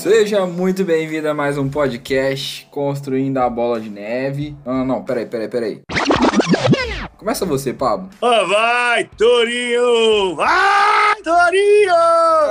Seja muito bem-vindo a mais um podcast Construindo a Bola de Neve. Não, não, não, peraí, peraí, peraí. Começa você, Pablo. Oh, vai, Torinho! Vai, Torinho!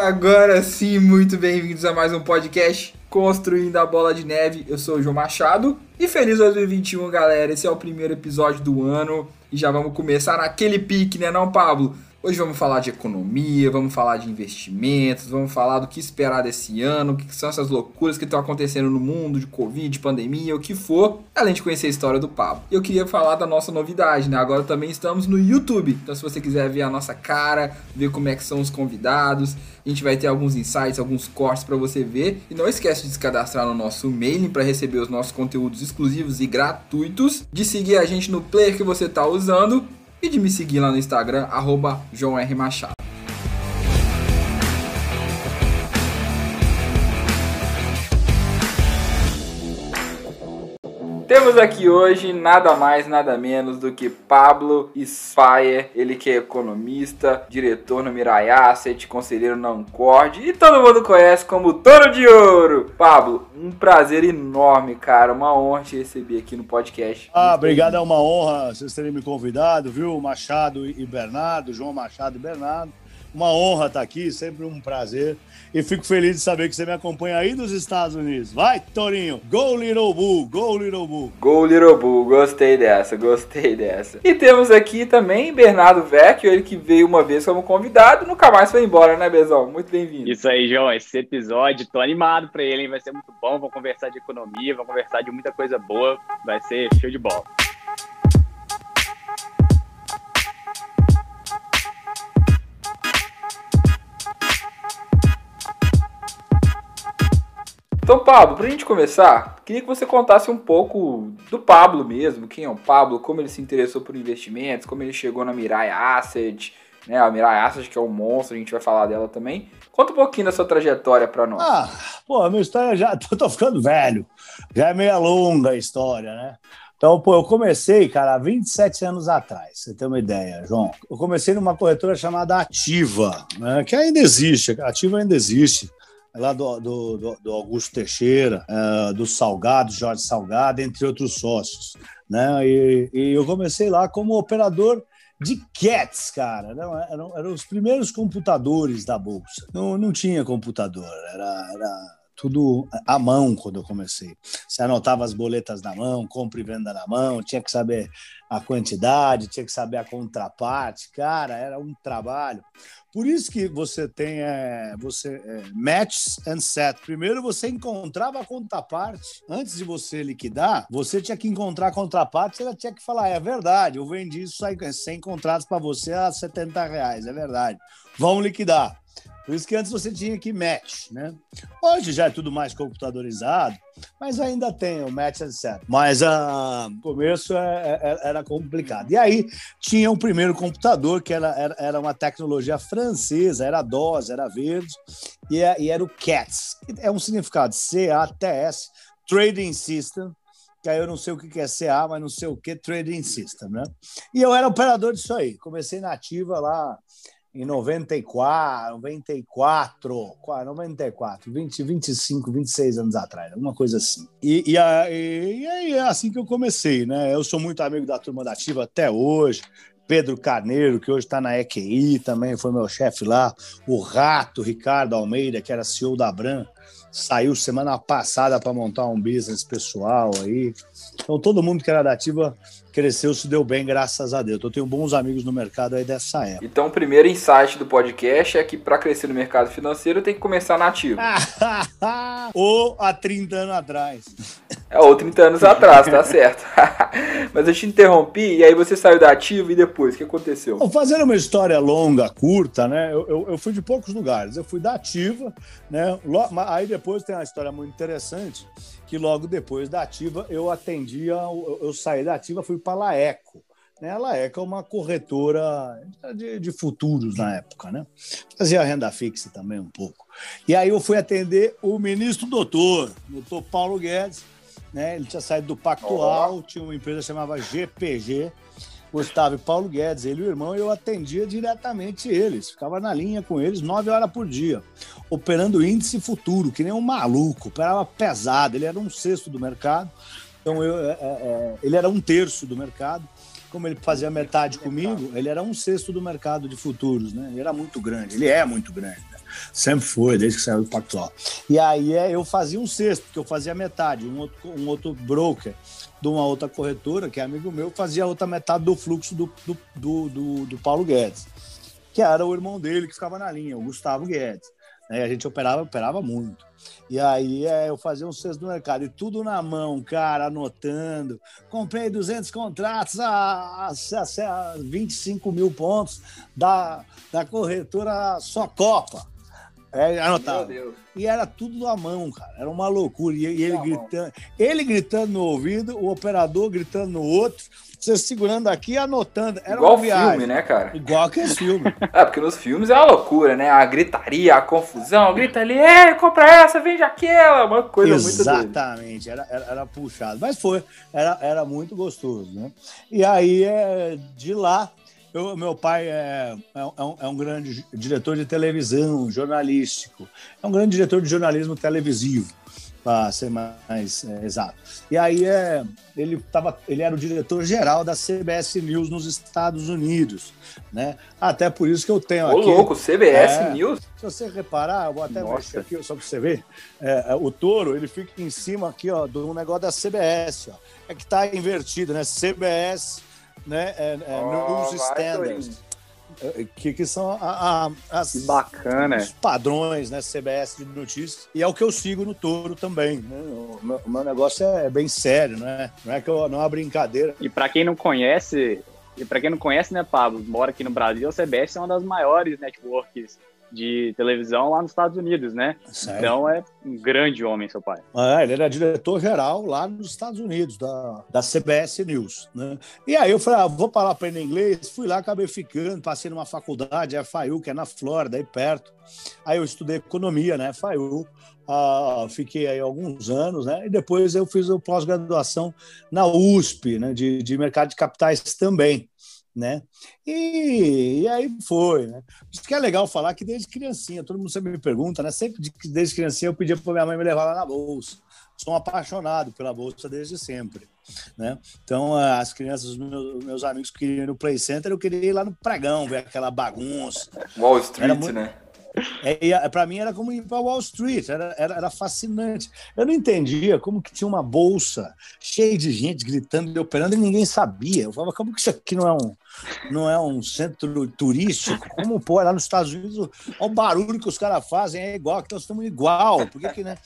Agora sim, muito bem-vindos a mais um podcast Construindo a Bola de Neve. Eu sou o João Machado e feliz 2021, galera. Esse é o primeiro episódio do ano e já vamos começar naquele pique, né, não, Pablo? Hoje vamos falar de economia, vamos falar de investimentos, vamos falar do que esperar desse ano, o que são essas loucuras que estão acontecendo no mundo, de Covid, de pandemia, o que for, além de conhecer a história do Pablo. Eu queria falar da nossa novidade, né? Agora também estamos no YouTube, então se você quiser ver a nossa cara, ver como é que são os convidados, a gente vai ter alguns insights, alguns cortes para você ver. E não esquece de se cadastrar no nosso mailing para receber os nossos conteúdos exclusivos e gratuitos, de seguir a gente no player que você está usando e de me seguir lá no Instagram, arroba João R. Machado. Temos aqui hoje nada mais, nada menos do que Pablo Spayer, ele que é economista, diretor no Mirai Asset, conselheiro na Ancord e todo mundo conhece como Toro de Ouro. Pablo, um prazer enorme, cara, uma honra te receber aqui no podcast. Ah, obrigado, é uma honra vocês terem me convidado, viu? Machado e Bernardo, João Machado e Bernardo. Uma honra estar aqui, sempre um prazer. E fico feliz de saber que você me acompanha aí dos Estados Unidos. Vai, Torinho! Go Little Bull! Go Little Bull! Go Little Bull, gostei dessa, gostei dessa. E temos aqui também Bernardo Vecchio, ele que veio uma vez como convidado, nunca mais foi embora, né, Bezão? Muito bem-vindo. Isso aí, João, esse episódio, tô animado pra ele, hein? vai ser muito bom, vamos conversar de economia, vamos conversar de muita coisa boa, vai ser show de bola. Então, Pablo, pra gente começar, queria que você contasse um pouco do Pablo mesmo, quem é o Pablo, como ele se interessou por investimentos, como ele chegou na Mirai Asset, né? A Mirai Asset que é um monstro, a gente vai falar dela também. Conta um pouquinho da sua trajetória para nós. Ah, pô, a minha história já. Tô, tô ficando velho. Já é meio longa a história, né? Então, pô, eu comecei, cara, há 27 anos atrás, você tem uma ideia, João. Eu comecei numa corretora chamada Ativa, né, que ainda existe, a Ativa ainda existe lá do, do, do Augusto Teixeira, uh, do Salgado, Jorge Salgado, entre outros sócios. Né? E, e eu comecei lá como operador de CATs, cara. Não, eram, eram os primeiros computadores da Bolsa. Não, não tinha computador, era, era tudo à mão quando eu comecei. Você anotava as boletas na mão, compra e venda na mão, tinha que saber a quantidade, tinha que saber a contraparte. Cara, era um trabalho. Por isso que você tem é, você é, match and set. Primeiro você encontrava a contraparte. Antes de você liquidar, você tinha que encontrar a contraparte. Ela tinha que falar: é verdade, eu vendi isso 100 contratos para você a 70 reais. É verdade. Vamos liquidar. Por isso que antes você tinha que match, né? Hoje já é tudo mais computadorizado, mas ainda tem o match set. Mas uh, no começo é, é, era complicado. E aí tinha o primeiro computador, que era, era, era uma tecnologia francesa, era DOS, era verde, e, é, e era o CATS, que é um significado C-A-T-S, Trading System, que aí eu não sei o que é CA, mas não sei o que, Trading System, né? E eu era operador disso aí. Comecei na ativa lá em 94, 94, 94, 20, 25, 26 anos atrás, alguma coisa assim. E, e, e, e é assim que eu comecei, né? Eu sou muito amigo da turma da Ativa até hoje. Pedro Carneiro, que hoje está na EQI, também foi meu chefe lá. O Rato, Ricardo Almeida, que era CEO da Bran, saiu semana passada para montar um business pessoal aí. Então, todo mundo que era da Ativa cresceu, se deu bem, graças a Deus. Eu tenho bons amigos no mercado aí dessa época. Então, o primeiro insight do podcast é que para crescer no mercado financeiro tem que começar na Ativa. ou há 30 anos atrás. É, ou 30 anos atrás, tá certo. Mas eu te interrompi e aí você saiu da Ativa e depois, o que aconteceu? Bom, fazendo uma história longa, curta, né? Eu, eu, eu, fui de poucos lugares. Eu fui da Ativa, né? Aí depois tem uma história muito interessante que logo depois da Ativa eu atendia, eu, eu saí da Ativa, fui para a Laeco. Né? A Laeco é uma corretora de, de, futuros na época, né? Fazia renda fixa também um pouco. E aí eu fui atender o ministro doutor, doutor Paulo Guedes, né? Ele tinha saído do Pactual, oh. tinha uma empresa que chamava GPG, Gustavo e Paulo Guedes, ele e o irmão, eu atendia diretamente eles, ficava na linha com eles nove horas por dia, operando índice futuro, que nem um maluco, operava pesado, ele era um sexto do mercado, então eu, é, é, é ele era um terço do mercado, como ele fazia metade comigo, ele era um sexto do mercado de futuros, né? Ele era muito grande, ele é muito grande. Sempre foi, desde que saiu do Pactual. E aí é, eu fazia um sexto, porque eu fazia metade, um outro, um outro broker de uma outra corretora, que é amigo meu, fazia a outra metade do fluxo do, do, do, do, do Paulo Guedes, que era o irmão dele que ficava na linha, o Gustavo Guedes. Né? A gente operava, operava muito. E aí é, eu fazia um sexto do mercado e tudo na mão, cara, anotando. Comprei 200 contratos a, a, a 25 mil pontos da, da corretora Só Copa. É, anotava. E era tudo na mão, cara. Era uma loucura. E, e ele gritando, ele gritando no ouvido, o operador gritando no outro você segurando aqui e anotando. Era Igual filme, né, cara? Igual que esse filme. é, porque nos filmes é uma loucura, né? A gritaria, a confusão, grita ali, ei, compra essa, vende aquela, uma coisa Exatamente, muito Exatamente, era, era, era, puxado. Mas foi, era, era muito gostoso, né? E aí, é, de lá, eu, meu pai é, é, é, um, é, um, grande diretor de televisão, jornalístico. É um grande diretor de jornalismo televisivo para ser mais é, exato. E aí é, ele, tava, ele era o diretor geral da CBS News nos Estados Unidos, né? Até por isso que eu tenho Ô, aqui... louco, CBS é, News? Se você reparar, eu vou até Nossa. mexer aqui só para você ver, é, o touro, ele fica em cima aqui, ó, do negócio da CBS, ó. É que tá invertido, né? CBS, né? É, oh, News Standards. É, que, que são a, a, as, bacana. os padrões, né, CBS de notícias, e é o que eu sigo no Toro também. Né? O, meu, o meu negócio é bem sério, né? Não é que eu, não é uma brincadeira. E para quem não conhece, e para quem não conhece, né, Pablo, mora aqui no Brasil, a CBS é uma das maiores networks de televisão lá nos Estados Unidos, né? Sério? Então é um grande homem, seu pai. É, ele era diretor-geral lá nos Estados Unidos, da, da CBS News, né? E aí eu falei, ah, vou parar para aprender inglês, fui lá, acabei ficando, passei numa faculdade, a FAU, que é na Flórida, aí perto. Aí eu estudei economia, né, FAU. Ah, fiquei aí alguns anos, né? E depois eu fiz a pós-graduação na USP, né, de, de mercado de capitais também né? E, e, aí foi, né? Isso que é legal falar que desde criancinha, todo mundo sempre me pergunta, né? Sempre desde criancinha eu pedia para minha mãe me levar lá na bolsa. Sou um apaixonado pela bolsa desde sempre, né? Então as crianças, meus, meus amigos que queriam ir no Play Center, eu queria ir lá no pregão, ver aquela bagunça. Wall Street, muito... né? É, para mim era como ir para Wall Street, era, era, era, fascinante. Eu não entendia como que tinha uma bolsa cheia de gente gritando e operando e ninguém sabia. Eu falava, como que isso aqui não é um, não é um centro turístico? Como, pô, lá nos Estados Unidos, olha o barulho que os caras fazem, é igual, que nós estamos igual. Por que que, né?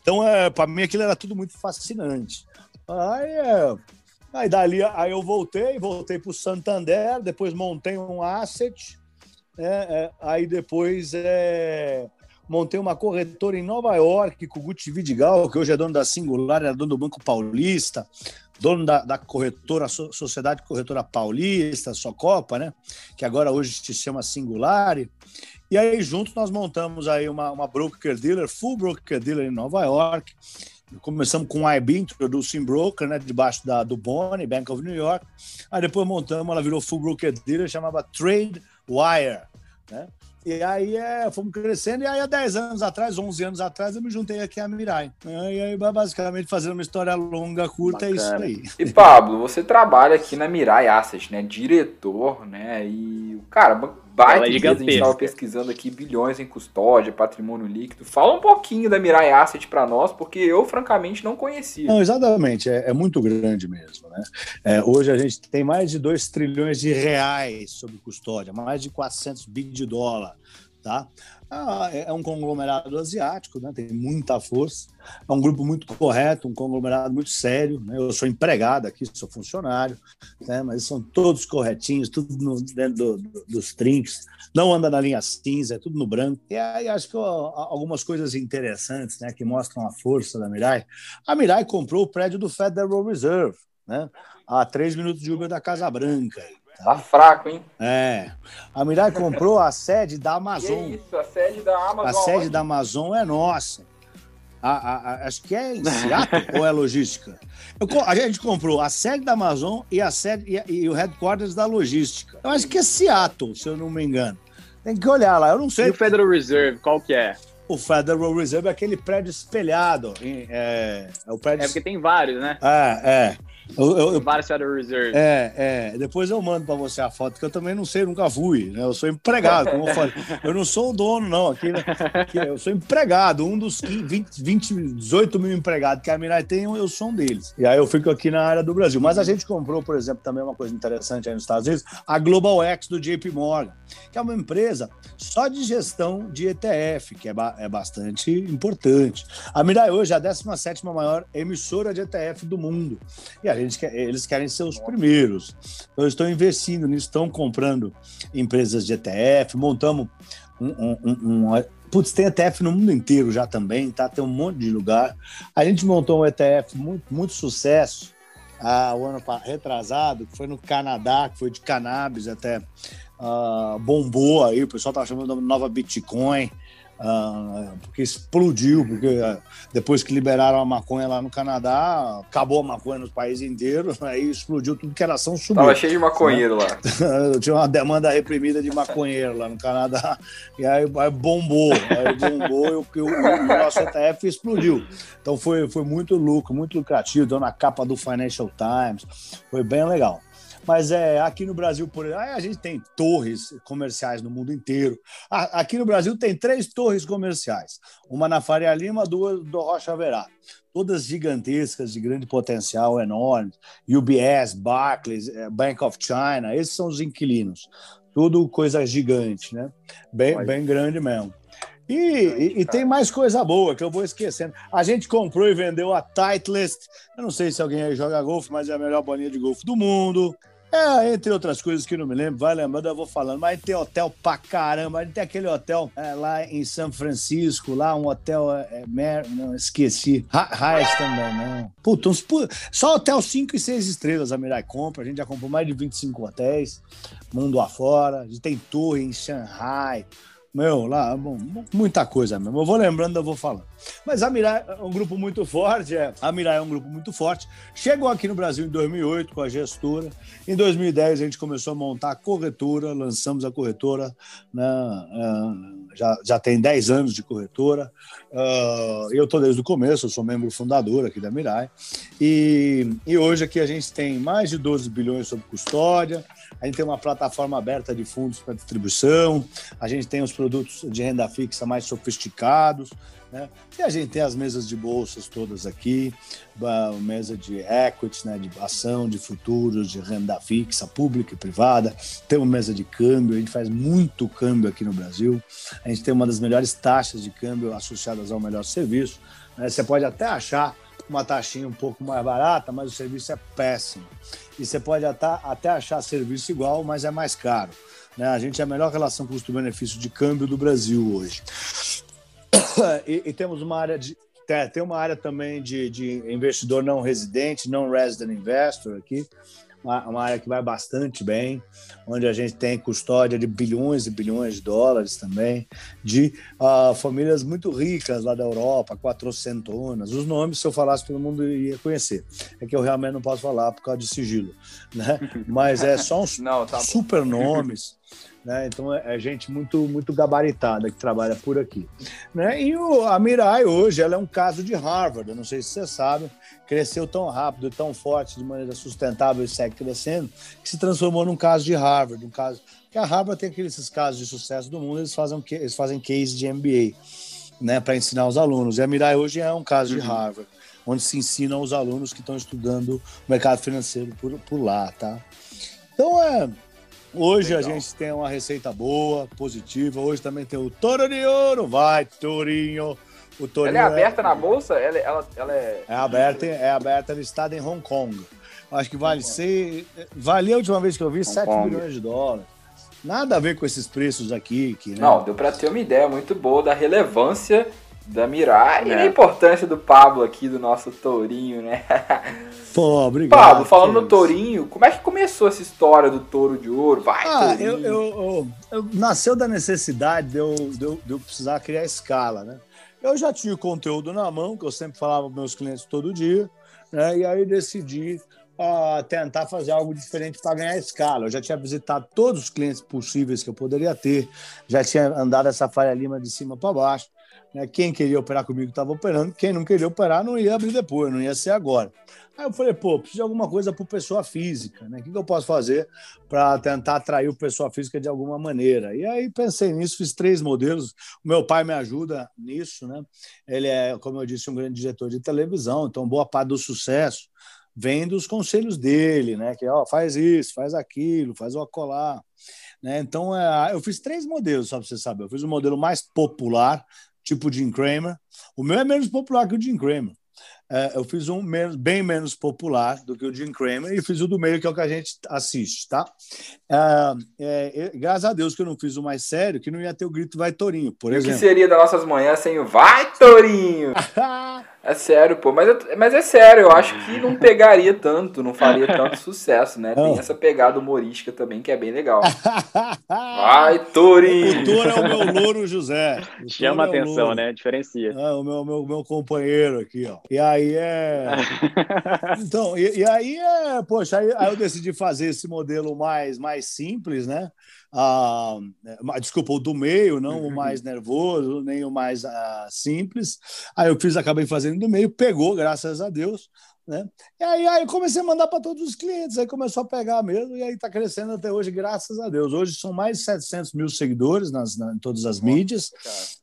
Então, é, para mim, aquilo era tudo muito fascinante. Aí, é, aí dali, aí eu voltei, voltei para o Santander, depois montei um asset, é, é, aí depois é, montei uma corretora em Nova York com o Gucci Vidigal, que hoje é dono da Singular, era dono do Banco Paulista, dono da, da corretora, Sociedade Corretora Paulista, Socopa, né? Que agora hoje se chama Singular. E aí juntos nós montamos aí uma, uma broker dealer, full broker dealer em Nova York. Começamos com o IB, Introducing Broker, né, debaixo da, do Boni, Bank of New York. Aí depois montamos, ela virou full broker dealer, chamava Trade Wire, né? E aí é, fomos crescendo, e aí há 10 anos atrás, 11 anos atrás, eu me juntei aqui à Mirai. E aí, basicamente, fazendo uma história longa, curta, Bacana. é isso aí. E Pablo, você trabalha aqui na Mirai Asset, né? Diretor, né? E, cara, baita a gente estava pesquisando aqui bilhões em custódia, patrimônio líquido. Fala um pouquinho da Mirai Asset para nós, porque eu, francamente, não conhecia. Não, exatamente, é, é muito grande mesmo. Né? É, hoje a gente tem mais de 2 trilhões de reais sob custódia, mais de 400 bilhões de dólar. Tá? Ah, é, é um conglomerado asiático, né? tem muita força, é um grupo muito correto, um conglomerado muito sério. Né? Eu sou empregado aqui, sou funcionário, né? mas são todos corretinhos, tudo no, dentro do, do, dos trinks, não anda na linha cinza, é tudo no branco. E aí acho que ó, algumas coisas interessantes né, que mostram a força da Mirai. A Mirai comprou o prédio do Federal Reserve, né? a três minutos de Uber da Casa Branca. Tá fraco, hein? É. A Mirai comprou a sede da Amazon. Que isso, a sede da Amazon. A sede da Amazon é nossa. A, a, a, acho que é em Seattle ou é logística? Eu, a gente comprou a sede da Amazon e, a sede, e, e, o headquarters da logística. Eu acho que é Seattle, se eu não me engano. Tem que olhar lá, eu não sei. E o Federal Reserve, qual que é? O Federal Reserve é aquele prédio espelhado. É, é o prédio... é porque tem vários, né? É, é. Eu, eu, Vários Federal Reserve. É, é. Depois eu mando para você a foto, que eu também não sei, nunca fui. Né? Eu sou empregado, como eu falei. Eu não sou o dono, não. Aqui, né? aqui eu sou empregado, um dos 20, 20, 18 mil empregados que a Mirai tem, eu sou um deles. E aí eu fico aqui na área do Brasil. Mas a gente comprou, por exemplo, também uma coisa interessante aí nos Estados Unidos, a Global X do JP Morgan, que é uma empresa só de gestão de ETF, que é, ba é bastante importante. A Mirai hoje é a 17 maior emissora de ETF do mundo. E a gente quer, eles querem ser os primeiros. Então, estou investindo nisso, estão comprando empresas de ETF, montamos um, um, um, um Putz, tem ETF no mundo inteiro já também, tá? Tem um monte de lugar. A gente montou um ETF muito, muito sucesso ah, o ano retrasado, que foi no Canadá, que foi de cannabis até uh, bombou aí, o pessoal estava chamando de nova Bitcoin. Uh, porque explodiu, porque uh, depois que liberaram a maconha lá no Canadá, acabou a maconha nos países inteiros, aí explodiu tudo que era ação subiu. Tava cheio de maconheiro né? lá. Tinha uma demanda reprimida de maconheiro lá no Canadá, e aí, aí bombou, aí bombou e o, o, o nosso ETF explodiu. Então foi, foi muito lucro, muito lucrativo, deu na capa do Financial Times, foi bem legal. Mas é, aqui no Brasil, por a gente tem torres comerciais no mundo inteiro. Aqui no Brasil tem três torres comerciais: uma na Faria Lima, duas do Rocha Verá. Todas gigantescas, de grande potencial, enormes. UBS, Barclays, é, Bank of China, esses são os inquilinos. Tudo coisa gigante, né? Bem, bem grande mesmo. E, e, e, tem mais coisa boa que eu vou esquecendo. A gente comprou e vendeu a Titleist. Eu não sei se alguém aí joga golfe, mas é a melhor bolinha de golfe do mundo. É, entre outras coisas que não me lembro, vai lembrando, eu vou falando. Mas tem hotel pra caramba. Tem aquele hotel é, lá em São Francisco, lá um hotel. É, Mer... Não, esqueci. Raiz também, não. Puta, uns, só hotel 5 e 6 estrelas a Mirai compra. A gente já comprou mais de 25 hotéis, mundo afora. A gente tem torre em Shanghai. Meu, lá, bom, muita coisa mesmo. Eu vou lembrando, eu vou falando. Mas a Mirai é um grupo muito forte, é. A Mirai é um grupo muito forte. Chegou aqui no Brasil em 2008 com a gestora. Em 2010 a gente começou a montar a corretora, lançamos a corretora, né? Uh, já, já tem 10 anos de corretora. Uh, eu estou desde o começo, eu sou membro fundador aqui da Mirai. E, e hoje aqui a gente tem mais de 12 bilhões sob custódia. A gente tem uma plataforma aberta de fundos para distribuição, a gente tem os produtos de renda fixa mais sofisticados, né? E a gente tem as mesas de bolsas todas aqui, mesa de equities, né, de ação, de futuros, de renda fixa, pública e privada. Temos mesa de câmbio, a gente faz muito câmbio aqui no Brasil. A gente tem uma das melhores taxas de câmbio associadas ao melhor serviço. Né? Você pode até achar uma taxinha um pouco mais barata, mas o serviço é péssimo. E você pode até, achar serviço igual, mas é mais caro. Né? A gente é a melhor relação custo-benefício de câmbio do Brasil hoje. E, e, temos uma área de. Tem uma área também de, de investidor não residente, não resident investor aqui, uma, uma, área que vai bastante bem, onde a gente tem custódia de bilhões e bilhões de dólares também, de uh, famílias muito ricas lá da Europa, quatrocentonas. Os nomes, se eu falasse, todo mundo ia conhecer. É que eu realmente não posso falar por causa de sigilo, né? Mas é só uns não, tá super nomes. Né? Então é, é, gente muito muito gabaritada que trabalha por aqui. Né? E o, a Mirai hoje ela é um caso de Harvard, eu não sei se você sabe, cresceu tão rápido, tão forte, de maneira sustentável e segue crescendo, que se transformou num caso de Harvard, um caso que a Harvard tem aqueles casos de sucesso do mundo, eles fazem eles fazem case de MBA, né, para ensinar os alunos. E a Mirai hoje é um caso uhum. de Harvard, onde se ensina aos alunos que estão estudando o mercado financeiro por, por lá, tá? Então é Hoje Legal. a gente tem uma receita boa, positiva. Hoje também tem o Toro de Ouro. Vai, Torinho. O Torinho ela é aberta é... na bolsa? Ela, ela, ela é... é aberta, é aberta listada em Hong Kong. Acho que vale ser. Valia a última vez que eu vi Hong 7 Kong. milhões de dólares. Nada a ver com esses preços aqui. Que, né? Não, deu para ter uma ideia muito boa da relevância da Mirai é. e da importância do Pablo aqui, do nosso Tourinho, né? Pô, obrigado. Pablo, falando no Tourinho, como é que começou essa história do Touro de Ouro? Vai, ah, eu, eu, eu, eu, nasceu da necessidade de eu, de eu, de eu precisar criar escala, né? Eu já tinha o conteúdo na mão, que eu sempre falava para meus clientes todo dia, né? e aí decidi uh, tentar fazer algo diferente para ganhar escala. Eu já tinha visitado todos os clientes possíveis que eu poderia ter, já tinha andado essa falha lima de cima para baixo. Né? Quem queria operar comigo estava operando, quem não queria operar não ia abrir depois, não ia ser agora. Aí eu falei, pô, preciso de alguma coisa para pessoa física, né? O que, que eu posso fazer para tentar atrair o pessoa física de alguma maneira? E aí pensei nisso, fiz três modelos. O meu pai me ajuda nisso, né? Ele é, como eu disse, um grande diretor de televisão, então boa parte do sucesso vem dos conselhos dele, né? Que ó, faz isso, faz aquilo, faz o acolá. Né? Então, é, eu fiz três modelos, só para você saber. Eu fiz o modelo mais popular, tipo Jim Cramer. O meu é menos popular que o Jim Cramer. É, eu fiz um menos, bem menos popular do que o Jim Cramer e fiz o do meio, que é o que a gente assiste, tá? É, é, graças a Deus que eu não fiz o mais sério, que não ia ter o grito Vai Torinho, por exemplo. O que seria das nossas manhãs sem o Vai Torinho? É sério, pô. Mas, mas é sério, eu acho que não pegaria tanto, não faria tanto sucesso, né? Tem essa pegada humorística também que é bem legal. Vai, Torinho! O Toro é o meu louro José. O Chama é atenção, né? Diferencia. É, o meu, meu, meu companheiro aqui, ó. E aí é. então, e, e, aí é. Poxa, aí, aí eu decidi fazer esse modelo mais, mais simples, né? Ah, desculpa, o do meio, não o mais nervoso, nem o mais ah, simples. Aí eu fiz, acabei fazendo do meio, pegou, graças a Deus. Né? E aí, aí comecei a mandar para todos os clientes, aí começou a pegar mesmo, e aí está crescendo até hoje, graças a Deus. Hoje são mais de 700 mil seguidores nas, na, em todas as Nossa, mídias,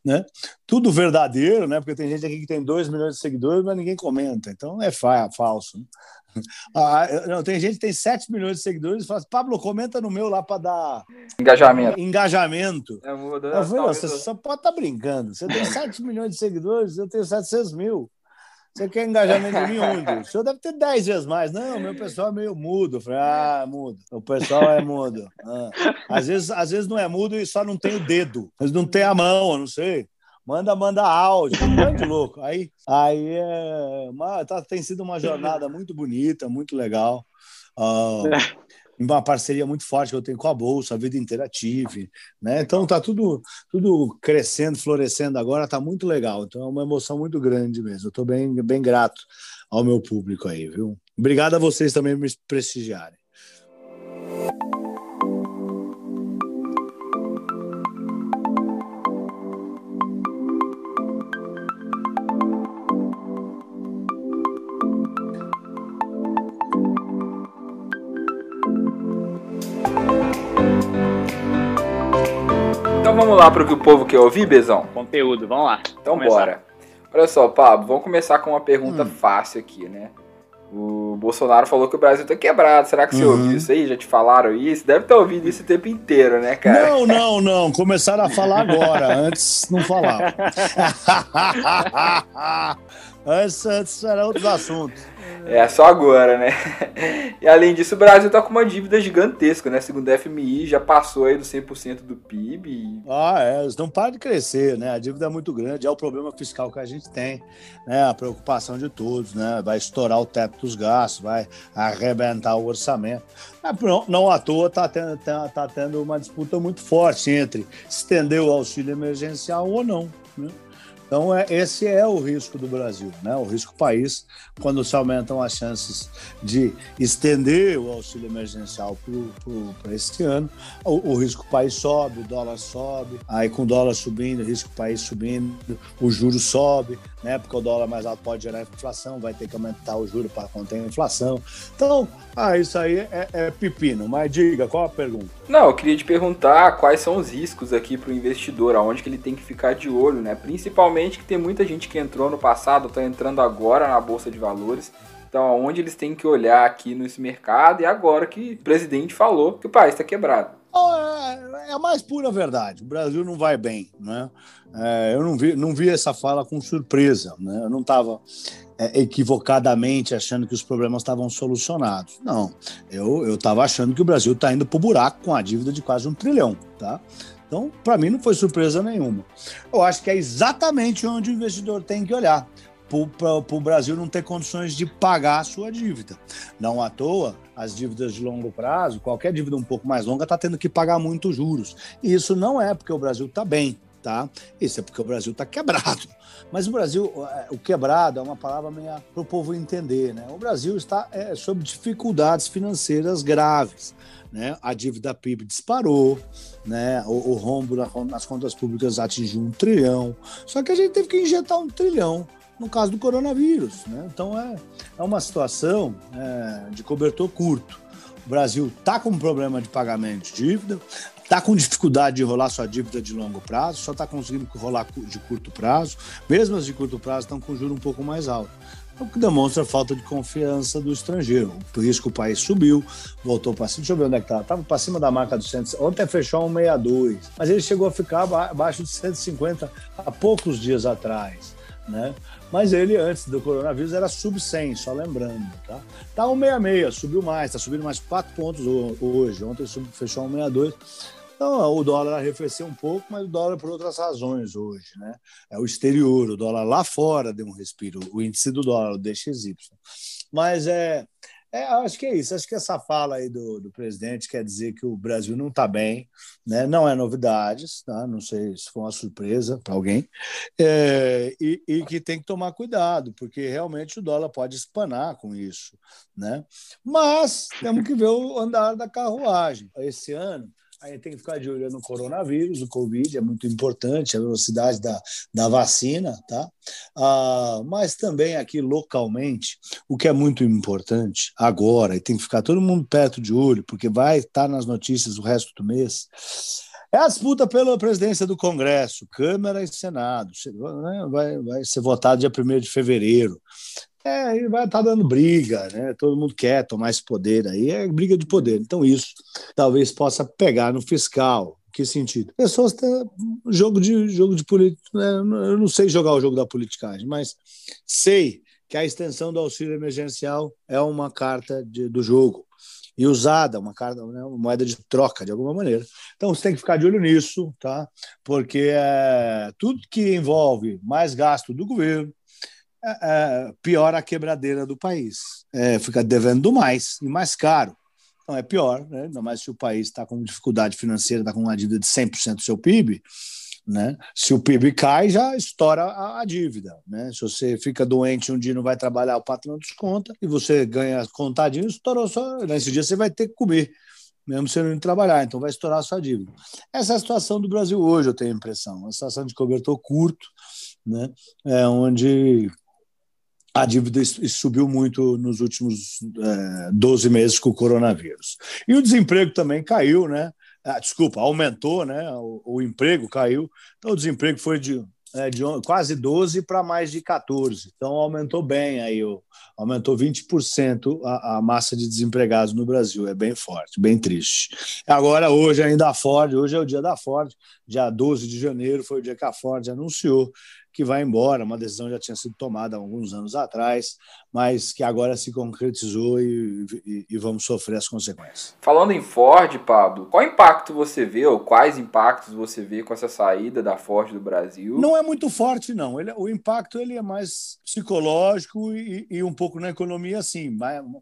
né? tudo verdadeiro, né? porque tem gente aqui que tem 2 milhões de seguidores, mas ninguém comenta, então é fa falso. Né? Ah, não, tem gente que tem 7 milhões de seguidores e fala assim, Pablo, comenta no meu lá para dar engajamento. Engajamento. É, eu falei, você só pode estar tá brincando. Você tem 7 milhões de seguidores, eu tenho 700 mil. Você quer engajamento de mim onde? O senhor deve ter 10 vezes mais. Não, meu pessoal é meio mudo. Eu falei, ah, mudo. O pessoal é mudo. Ah. Às, vezes, às vezes não é mudo e só não tem o dedo. Mas não tem a mão, eu não sei manda, manda áudio, grande louco. Aí, aí é, uma, tá, tem sido uma jornada muito bonita, muito legal. Uh, uma parceria muito forte que eu tenho com a Bolsa, a Vida Interative, né? Então tá tudo, tudo crescendo, florescendo agora, tá muito legal. Então é uma emoção muito grande mesmo. Eu tô bem, bem grato ao meu público aí, viu? Obrigado a vocês também por me prestigiarem. Então vamos lá para o que o povo quer ouvir, Bezão? Conteúdo, vamos lá. Então começar. bora. Olha só, Pablo, vamos começar com uma pergunta hum. fácil aqui, né? O Bolsonaro falou que o Brasil tá quebrado. Será que você uhum. ouviu isso aí? Já te falaram isso? Deve ter ouvido isso o tempo inteiro, né, cara? Não, não, não. Começaram a falar agora. Antes não falava. antes, antes eram outros assuntos. É, só agora, né? E além disso, o Brasil tá com uma dívida gigantesca, né? Segundo a FMI, já passou aí do 100% do PIB. Ah, é, eles não param de crescer, né? A dívida é muito grande, é o problema fiscal que a gente tem, né? A preocupação de todos, né? Vai estourar o teto dos gastos, vai arrebentar o orçamento. Não, não à toa tá tendo, tá, tá tendo uma disputa muito forte entre estender o auxílio emergencial ou não, né? Então, é, esse é o risco do Brasil, né? o risco país, quando se aumentam as chances de estender o auxílio emergencial para esse ano, o, o, risco país sobe, o dólar sobe, aí com o dólar subindo, o risco país subindo, o juro sobe, né? porque o dólar mais alto pode gerar inflação, vai ter que aumentar o juro para conter a inflação. Então, ah, isso aí é, é pepino, mas diga, qual a pergunta? Não, eu queria te perguntar quais são os riscos aqui para o investidor, aonde que ele tem que ficar de olho, né? Principalmente que tem muita gente que entrou no passado, está entrando agora na Bolsa de Valores. Então, aonde eles têm que olhar aqui nesse mercado e agora que o presidente falou que o país está quebrado. É, é a mais pura verdade. O Brasil não vai bem, né? É, eu não vi, não vi essa fala com surpresa, né? Eu não estava é, equivocadamente achando que os problemas estavam solucionados. Não, eu estava achando que o Brasil está indo para o buraco com a dívida de quase um trilhão, tá? Então, para mim, não foi surpresa nenhuma. Eu acho que é exatamente onde o investidor tem que olhar para o Brasil não ter condições de pagar a sua dívida. Não à toa, as dívidas de longo prazo, qualquer dívida um pouco mais longa, está tendo que pagar muitos juros. E isso não é porque o Brasil está bem. Tá? Isso é porque o Brasil está quebrado. Mas o Brasil, é, o quebrado é uma palavra meio para o povo entender, né? O Brasil está é, sob dificuldades financeiras graves. Né? A dívida PIB disparou, né? o, o rombo nas contas públicas atingiu um trilhão. Só que a gente teve que injetar um trilhão no caso do coronavírus. Né? Então é, é uma situação é, de cobertor curto. O Brasil está com um problema de pagamento de dívida, está com dificuldade de rolar sua dívida de longo prazo, só está conseguindo rolar de curto prazo. Mesmo as de curto prazo estão com juro um pouco mais alto. O que demonstra falta de confiança do estrangeiro. Por isso que o país subiu, voltou para cima. Deixa eu ver onde é que está. Estava para cima da marca do 100. Ontem fechou 162, mas ele chegou a ficar abaixo de 150 há poucos dias atrás. Né? Mas ele, antes do coronavírus, era sub 100, só lembrando. Tá, tá 166, subiu mais, está subindo mais 4 pontos hoje. Ontem fechou 162. Então, o dólar arrefeceu um pouco, mas o dólar por outras razões hoje, né? É o exterior, o dólar lá fora deu um respiro, o índice do dólar, o DXY. Mas é, é, acho que é isso. Acho que essa fala aí do, do presidente quer dizer que o Brasil não está bem, né? não é novidades, tá? não sei se foi uma surpresa para alguém, é, e, e, que tem que tomar cuidado, porque realmente o dólar pode espanar com isso. Né? Mas temos que ver o andar da carruagem. Esse ano, a gente tem que ficar de olho no coronavírus, o Covid, é muito importante, a velocidade da, da vacina, tá? Ah, mas também aqui localmente, o que é muito importante agora, e tem que ficar todo mundo perto de olho, porque vai estar nas notícias o resto do mês, é a disputa pela presidência do Congresso, Câmara e Senado. Vai, vai ser votado dia 1 de fevereiro. É, ele vai estar tá dando briga, né? Todo mundo quer tomar esse poder aí, é briga de poder. Então, isso talvez possa pegar no fiscal. Que sentido? Pessoas têm jogo de jogo de política. Né? Eu não sei jogar o jogo da politicagem, mas sei que a extensão do auxílio emergencial é uma carta de, do jogo e usada, uma carta, né, uma moeda de troca de alguma maneira. Então você tem que ficar de olho nisso, tá? Porque é, tudo que envolve mais gasto do governo, é, é, pior a quebradeira do país. É, fica devendo mais e mais caro. Então é pior, né? ainda mais se o país está com dificuldade financeira, está com uma dívida de 100% do seu PIB. Né? Se o PIB cai, já estoura a, a, dívida. Né? Se você fica doente um dia não vai trabalhar, o patrão desconta, e você ganha contadinho, estourou só. Nesse dia você vai ter que comer, mesmo sem não trabalhar, então vai estourar a sua dívida. Essa é a situação do Brasil hoje, eu tenho a impressão. Uma situação de cobertor curto, né? é, onde a dívida subiu muito nos últimos é, 12 meses com o coronavírus. E o desemprego também caiu, né? Ah, desculpa, aumentou, né? O, o, emprego caiu. Então, o desemprego foi de, é, de quase 12 para mais de 14. Então, aumentou bem aí, aumentou 20% a, a massa de desempregados no Brasil. É bem forte, bem triste. Agora, hoje ainda a Ford, hoje é o dia da Ford, dia 12 de janeiro foi o dia que a Ford anunciou que vai embora. Uma decisão já tinha sido tomada há alguns anos atrás, mas que agora se concretizou e, e, e, vamos sofrer as consequências. Falando em Ford, Pablo, qual impacto você vê, ou quais impactos você vê com essa saída da Ford do Brasil? Não é muito forte, não. Ele, o impacto ele é mais psicológico e, e um pouco na economia, sim.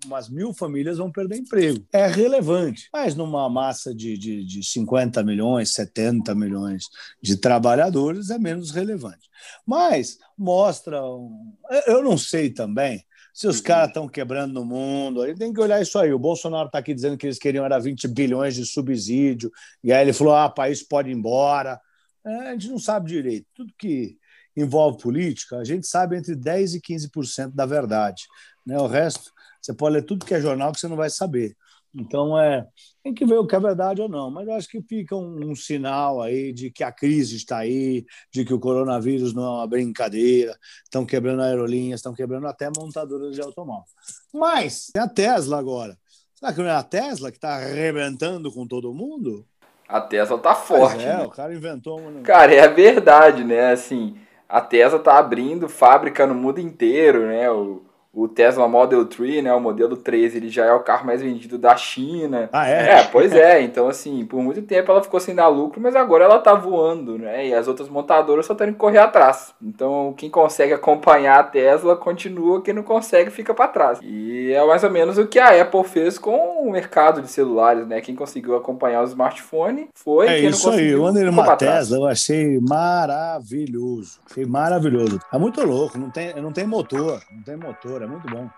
Umas mil famílias vão perder emprego. É relevante, mas numa massa de, de, de 50 milhões, 70 milhões de trabalhadores é menos relevante. Mas mostra. Um... Eu não sei também se os uhum. caras estão quebrando no mundo. Ele tem que olhar isso aí. O Bolsonaro está aqui dizendo que eles queriam era 20 bilhões de subsídio, e aí ele falou: ah, o país pode ir embora. É, a gente não sabe direito. Tudo que envolve política, a gente sabe entre 10% e 15% da verdade. Né? O resto, você pode ler tudo que é jornal que você não vai saber. Então, é, tem que ver o que é verdade ou não, mas eu acho que fica um, um, sinal aí de que a crise está aí, de que o coronavírus não é uma brincadeira, estão quebrando aerolinhas, estão quebrando até montadoras de automóvel. Mas tem a Tesla agora. Será que não é a Tesla que está arrebentando com todo mundo? A Tesla tá forte. é, né? o cara inventou uma. Cara, é a verdade, né? Assim, a Tesla tá abrindo fábrica no mundo inteiro, né? O o Tesla Model 3, né, o modelo 3, ele já é o carro mais vendido da China. Ah, é? É, pois é. Então, assim, por muito tempo ela ficou sem dar lucro, mas agora ela tá voando, né? E as outras montadoras só tendo que correr atrás. Então, quem consegue acompanhar a Tesla continua, quem não consegue fica para trás. E é mais ou menos o que a Apple fez com o mercado de celulares, né? Quem conseguiu acompanhar o smartphone foi. É quem isso não aí. conseguiu, numa pra trás. Tesla, eu achei maravilhoso. Achei maravilhoso. É muito louco, não tem, não tem motor. Não tem motor, é muito bom.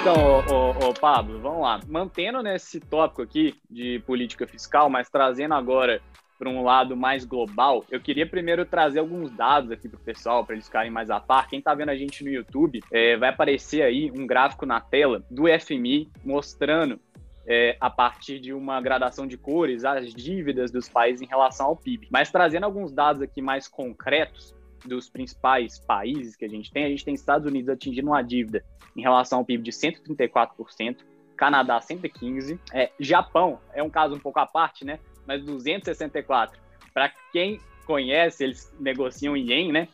Então, Pablo, vamos lá. Mantendo nesse tópico aqui de política fiscal, mas trazendo agora para um lado mais global, eu queria primeiro trazer alguns dados aqui para o pessoal, para eles ficarem mais a par. Quem está vendo a gente no YouTube, é, vai aparecer aí um gráfico na tela do FMI mostrando é, a partir de uma gradação de cores as dívidas dos países em relação ao PIB. Mas trazendo alguns dados aqui mais concretos dos principais países que a gente tem, a gente tem Estados Unidos atingindo uma dívida em relação ao PIB de 134%, Canadá 115%, é, Japão é um caso um pouco à parte, né? Mas 264%. Para quem conhece, eles negociam em ien, né?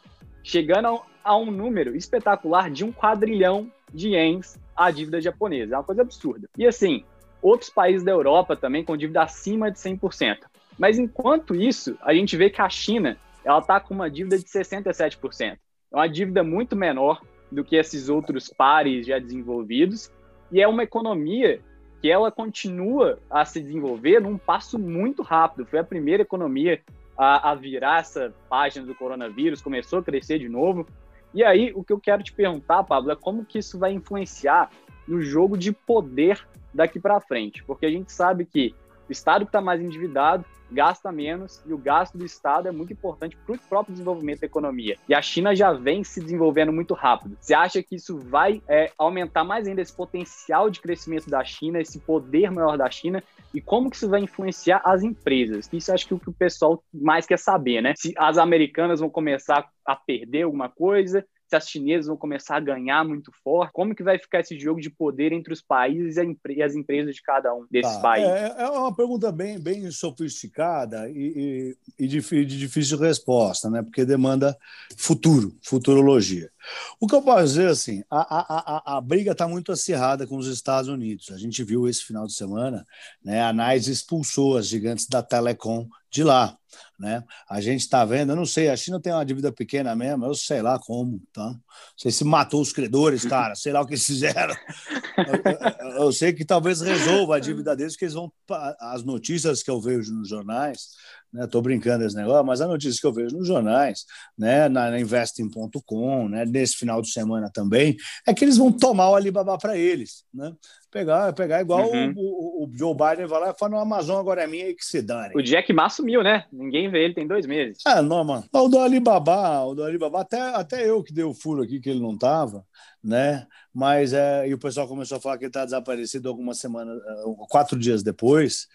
Chegando a, um número espetacular de um quadrilhão de ienes a dívida japonesa. É uma coisa absurda. E assim, outros países da Europa também com dívida acima de 100%. Mas enquanto isso, a gente vê que a China ela está com uma dívida de 67%. É uma dívida muito menor do que esses outros pares já desenvolvidos e é uma economia que ela continua a se desenvolver num passo muito rápido. Foi a primeira economia a, a virar essa página do coronavírus, começou a crescer de novo. E aí, o que eu quero te perguntar, Pablo, é como que isso vai influenciar no jogo de poder daqui para frente? Porque a gente sabe que o Estado que está mais endividado gasta menos e o gasto do Estado é muito importante para o próprio desenvolvimento da economia. E a China já vem se desenvolvendo muito rápido. Você acha que isso vai é, aumentar mais ainda esse potencial de crescimento da China, esse poder maior da China? E como que isso vai influenciar as empresas? Isso acho que é o que o pessoal mais quer saber, né? Se as americanas vão começar a perder alguma coisa, se as chinesas vão começar a ganhar muito forte, como que vai ficar esse jogo de poder entre os países e as empresas de cada um desses Tá, países? É, é uma pergunta bem, bem sofisticada e, e, e de, de difícil resposta, né? Porque demanda futuro, futurologia. O que eu posso dizer assim, a, a, a, a briga está muito acirrada com os Estados Unidos. A gente viu esse final de semana, né? A NICE expulsou as gigantes da Telecom de lá. Né? A gente está vendo, eu não sei, a China tem uma dívida pequena mesmo, eu sei lá como, tá? Não sei se matou os credores, cara, sei lá o que eles fizeram. Eu, sei que talvez resolva a dívida deles, que eles vão. As notícias que eu vejo nos jornais, né? Tô brincando esse negócio, mas as notícias que eu vejo nos jornais, né? Na, investing.com, né? Nesse final de semana também, é que eles vão tomar o Alibaba para eles, né? Pegar, pegar igual Uhum. o, o, Joe Biden vai lá e fala: no Amazon agora é minha e que se dane. O Jack Ma sumiu, né? Ninguém vê ele tem dois meses. Ah, não, mano. O do Alibaba, o do Alibaba, até, até eu que dei o furo aqui que ele não tava, né? Mas é, e o pessoal começou a falar que ele tá desaparecido algumas semanas, eh, quatro dias depois.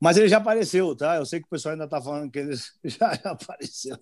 Mas ele já apareceu, tá? Eu sei que o pessoal ainda tá falando que ele já, já apareceu.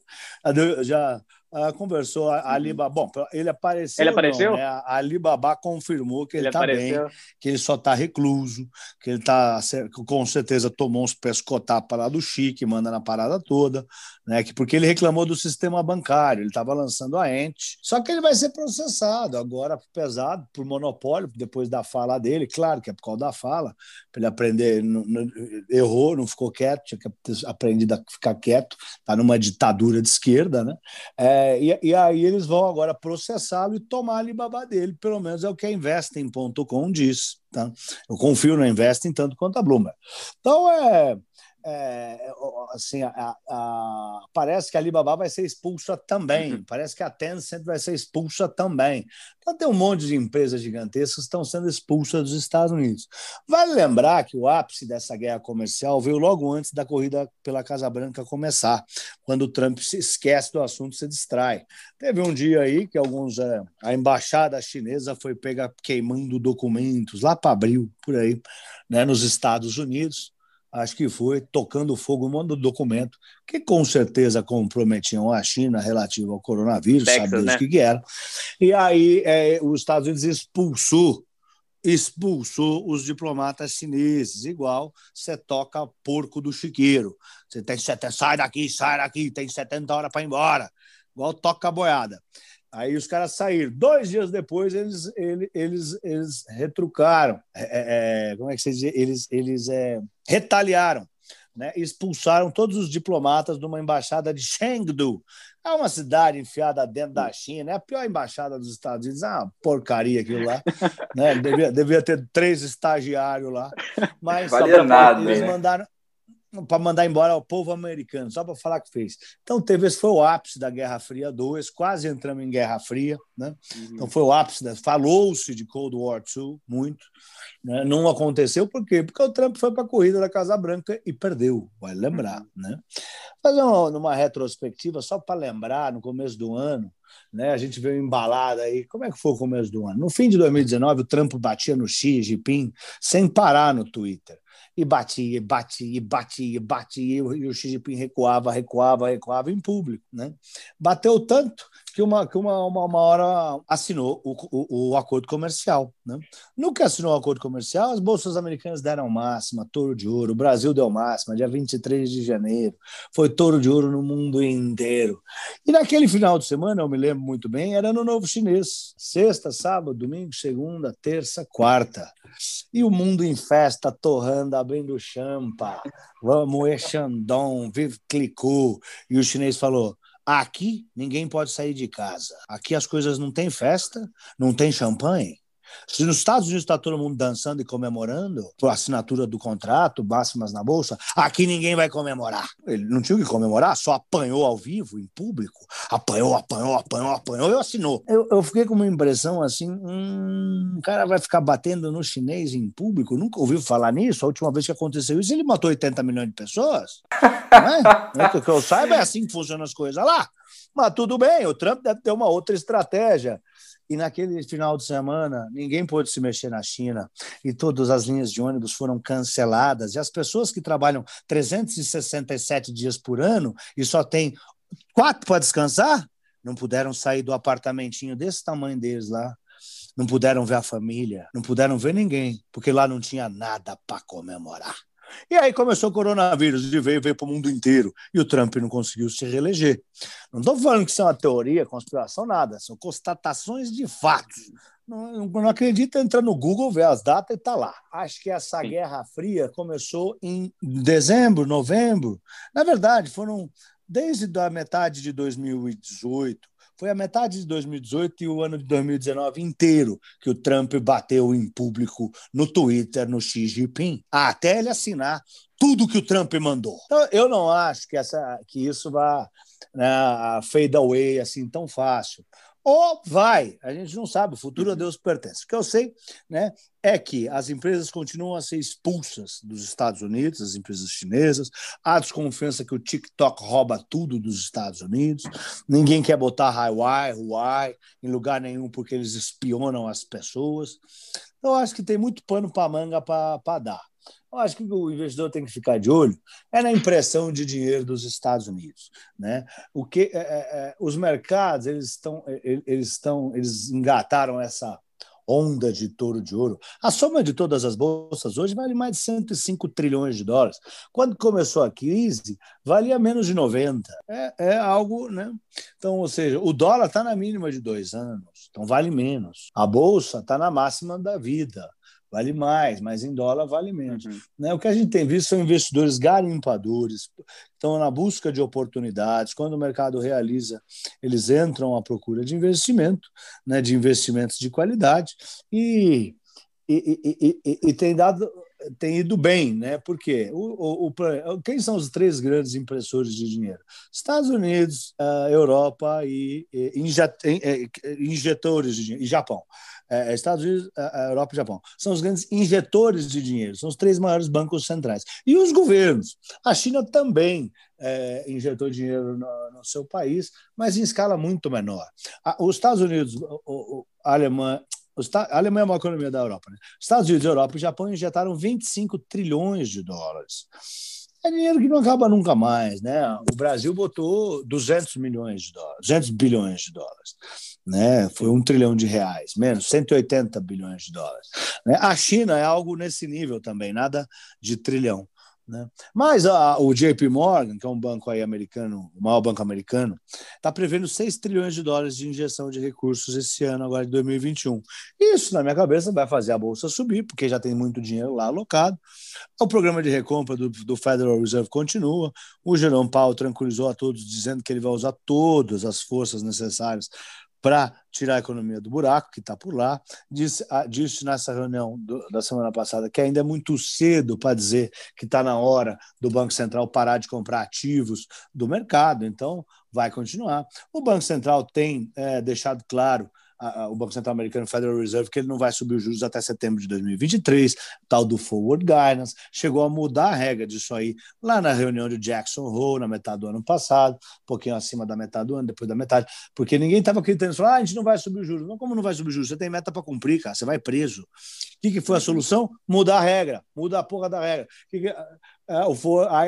Já ah, conversou a Alibaba. Bom, ele apareceu. Ele apareceu? não, né? A Alibaba confirmou que ele, Ele tá bem que ele só está recluso, que ele tá com certeza tomou uns pescotapas lá do Chique, manda na parada toda, né? Que porque ele reclamou do sistema bancário, ele estava lançando a ente. Só que ele vai ser processado agora pesado por monopólio depois da fala dele, claro que é por causa da fala, para ele aprender, não- não- errou, não ficou quieto, tinha que ter aprendido a ficar quieto, tá numa ditadura de esquerda, né? É, e, e aí eles vão agora processá-lo e tomar a Alibaba dele, pelo menos é o que a Investing.com diz. Tá? Eu confio na Investing tanto quanto a Bloomberg. Então, é, é, assim, a- a- parece que a Alibaba vai ser expulsa também, parece que a Tencent vai ser expulsa também. Então, tem um monte de empresas gigantescas que estão sendo expulsas dos Estados Unidos. Vale lembrar que o ápice dessa guerra comercial veio logo antes da corrida pela Casa Branca começar, quando o Trump se esquece do assunto, se distrai. Teve um dia aí que alguns é, a embaixada chinesa foi pega queimando documentos lá para abril, por aí, né, nos Estados Unidos. Acho que foi tocando fogo no documento, que com certeza comprometiam a China relativo ao coronavírus, Texas, sabe né? o que, que era. E aí é, os Estados Unidos expulsou expulsou os diplomatas chineses, igual você toca porco do chiqueiro. Você tem 70, sai daqui, sai daqui, tem 70 horas para ir embora. Igual toca a boiada. Aí os caras saíram. Dois dias depois, eles, eles, eles, eles retrucaram. É, é, é, como é que se diz? Eles, eles é, retaliaram. Né? Expulsaram todos os diplomatas de uma embaixada de Chengdu. É uma cidade enfiada dentro da China. É a pior embaixada dos Estados Unidos. É uma porcaria aquilo lá. né? devia, devia ter três estagiários lá. Mas Valia nada, eles né? mandaram para mandar embora o povo americano, só para falar que fez. Então, teve esse foi o ápice da Guerra Fria 2, quase entramos em Guerra Fria, né? Uhum. Então, foi o ápice, falou-se de Cold War II, muito. Né? Não aconteceu, por quê? Porque o Trump foi para a corrida da Casa Branca e perdeu, vai lembrar, uhum. né? Fazer uma, uma retrospectiva, só para lembrar, no começo do ano, né? A gente veio embalada aí. Como é que foi o começo do ano? No fim de 2019, o Trump batia no Xi Jinping sem parar no Twitter e batia, batia, batia, batia, e o Xi Jinping recuava, recuava, recuava em público. Né? Bateu tanto que uma, que uma, uma, uma hora assinou o, o, o, acordo comercial. Né? No que assinou o acordo comercial, as bolsas americanas deram máxima, touro de ouro, o Brasil deu máxima, dia 23 de janeiro, foi touro de ouro no mundo inteiro. E naquele final de semana, eu me lembro muito bem, era no Novo Chinês, sexta, sábado, domingo, segunda, terça, quarta. E o mundo em festa, torrando, abrindo champa, vamos, Xandong, vive clicou. E o chinês falou: aqui ninguém pode sair de casa. Aqui as coisas não tem festa, não tem champanhe, se nos Estados Unidos está todo mundo dançando e comemorando por assinatura do contrato, máximas na bolsa, aqui ninguém vai comemorar. Ele não tinha o que comemorar, só apanhou ao vivo, em público. Apanhou, apanhou, apanhou, apanhou e assinou. Eu, eu fiquei com uma impressão assim: hum, o cara vai ficar batendo no chinês em público? Nunca ouviu falar nisso? A última vez que aconteceu isso, ele matou 80 milhões de pessoas. Não é? Que eu saiba, é assim que funcionam as coisas lá. Mas tudo bem, o Trump deve ter uma outra estratégia e naquele final de semana ninguém pôde se mexer na China. E todas as linhas de ônibus foram canceladas. E as pessoas que trabalham 367 dias por ano e só tem quatro para descansar não puderam sair do apartamentinho desse tamanho deles lá. Não puderam ver a família, não puderam ver ninguém, porque lá não tinha nada para comemorar. E aí começou o coronavírus, e veio, veio para o mundo inteiro. E o Trump não conseguiu se reeleger. Não estou falando que isso é uma teoria, conspiração, nada. São constatações de fatos. Não, não acredita, entra no Google, vê as datas e está lá. Acho que essa Sim. Guerra Fria começou em dezembro, novembro. Na verdade, foram desde a metade de 2018 foi a metade de 2018 e o ano de 2019 inteiro que o Trump bateu em público no Twitter, no Xi Jinping, até ele assinar tudo que o Trump mandou. Então, eu não acho que, essa, que isso vá né, fade away assim tão fácil ou vai, a gente não sabe, o futuro a Deus pertence. O que eu sei né, é que as empresas continuam a ser expulsas dos Estados Unidos, as empresas chinesas, há desconfiança que o TikTok rouba tudo dos Estados Unidos, ninguém quer botar Huawei, Huawei em lugar nenhum porque eles espionam as pessoas. Eu acho que tem muito pano para manga para dar. Eu acho que o investidor tem que ficar de olho é na impressão de dinheiro dos Estados Unidos, né? O que é, é, é os mercados eles estão eles estão eles engataram essa onda de touro de ouro. A soma de todas as bolsas hoje vale mais de 105 trilhões de dólares. Quando começou a crise, valia menos de 90. É, é algo, né? Então, ou seja, o dólar está na mínima de dois anos, então vale menos. A bolsa está na máxima da vida vale mais, mas em dólar vale menos. Uhum. Né? O que a gente tem visto são investidores garimpadores, estão na busca de oportunidades. Quando o mercado realiza, eles entram à procura de investimento, né? de investimentos de qualidade, e, e, e, e, e tem dado tem ido bem, né? Porque o, o, o, quem são os três grandes impressores de dinheiro? Estados Unidos, Europa e, e injetores de dinheiro, e Japão. É, é, Estados Unidos, a Europa e Japão. São os grandes injetores de dinheiro, são os três maiores bancos centrais. E os governos. A China também é, injetou dinheiro no, no, seu país, mas em escala muito menor. os Estados Unidos, a Alemanha, a Alemanha é uma economia da Europa. Né? Estados Unidos, Europa e Japão injetaram 25 trilhões de dólares. É dinheiro que não acaba nunca mais, né? O Brasil botou 200 milhões de dólares, 200 bilhões de dólares, né? Foi um trilhão de reais, menos 180 bilhões de dólares. Né? A China é algo nesse nível também, nada de trilhão. Né? Mas a, o JP Morgan, que é um banco aí americano, o maior banco americano, está prevendo 6 trilhões de dólares de injeção de recursos esse ano, agora de 2021. Isso, na minha cabeça, vai fazer a bolsa subir, porque já tem muito dinheiro lá alocado. O programa de recompra do, do Federal Reserve continua. O Jerome Powell tranquilizou a todos, dizendo que ele vai usar todas as forças necessárias para tirar a economia do buraco que está por lá. Disse, ah, disse nessa reunião do, da semana passada que ainda é muito cedo para dizer que está na hora do Banco Central parar de comprar ativos do mercado, então vai continuar. O Banco Central tem é, deixado claro a, a, o Banco Central Americano Federal Reserve que ele não vai subir os juros até setembro de 2023, tal do forward guidance, chegou a mudar a regra disso aí lá na reunião de Jackson Hole, na metade do ano passado, um pouquinho acima da metade do ano, depois da metade, porque ninguém estava acreditando, falou, ah, a gente não vai subir os juros. Não, como não vai subir os juros? Você tem meta para cumprir, cara, você vai preso. O que, que foi a uhum. solução? Mudar a regra, mudar a porra da regra. Que que,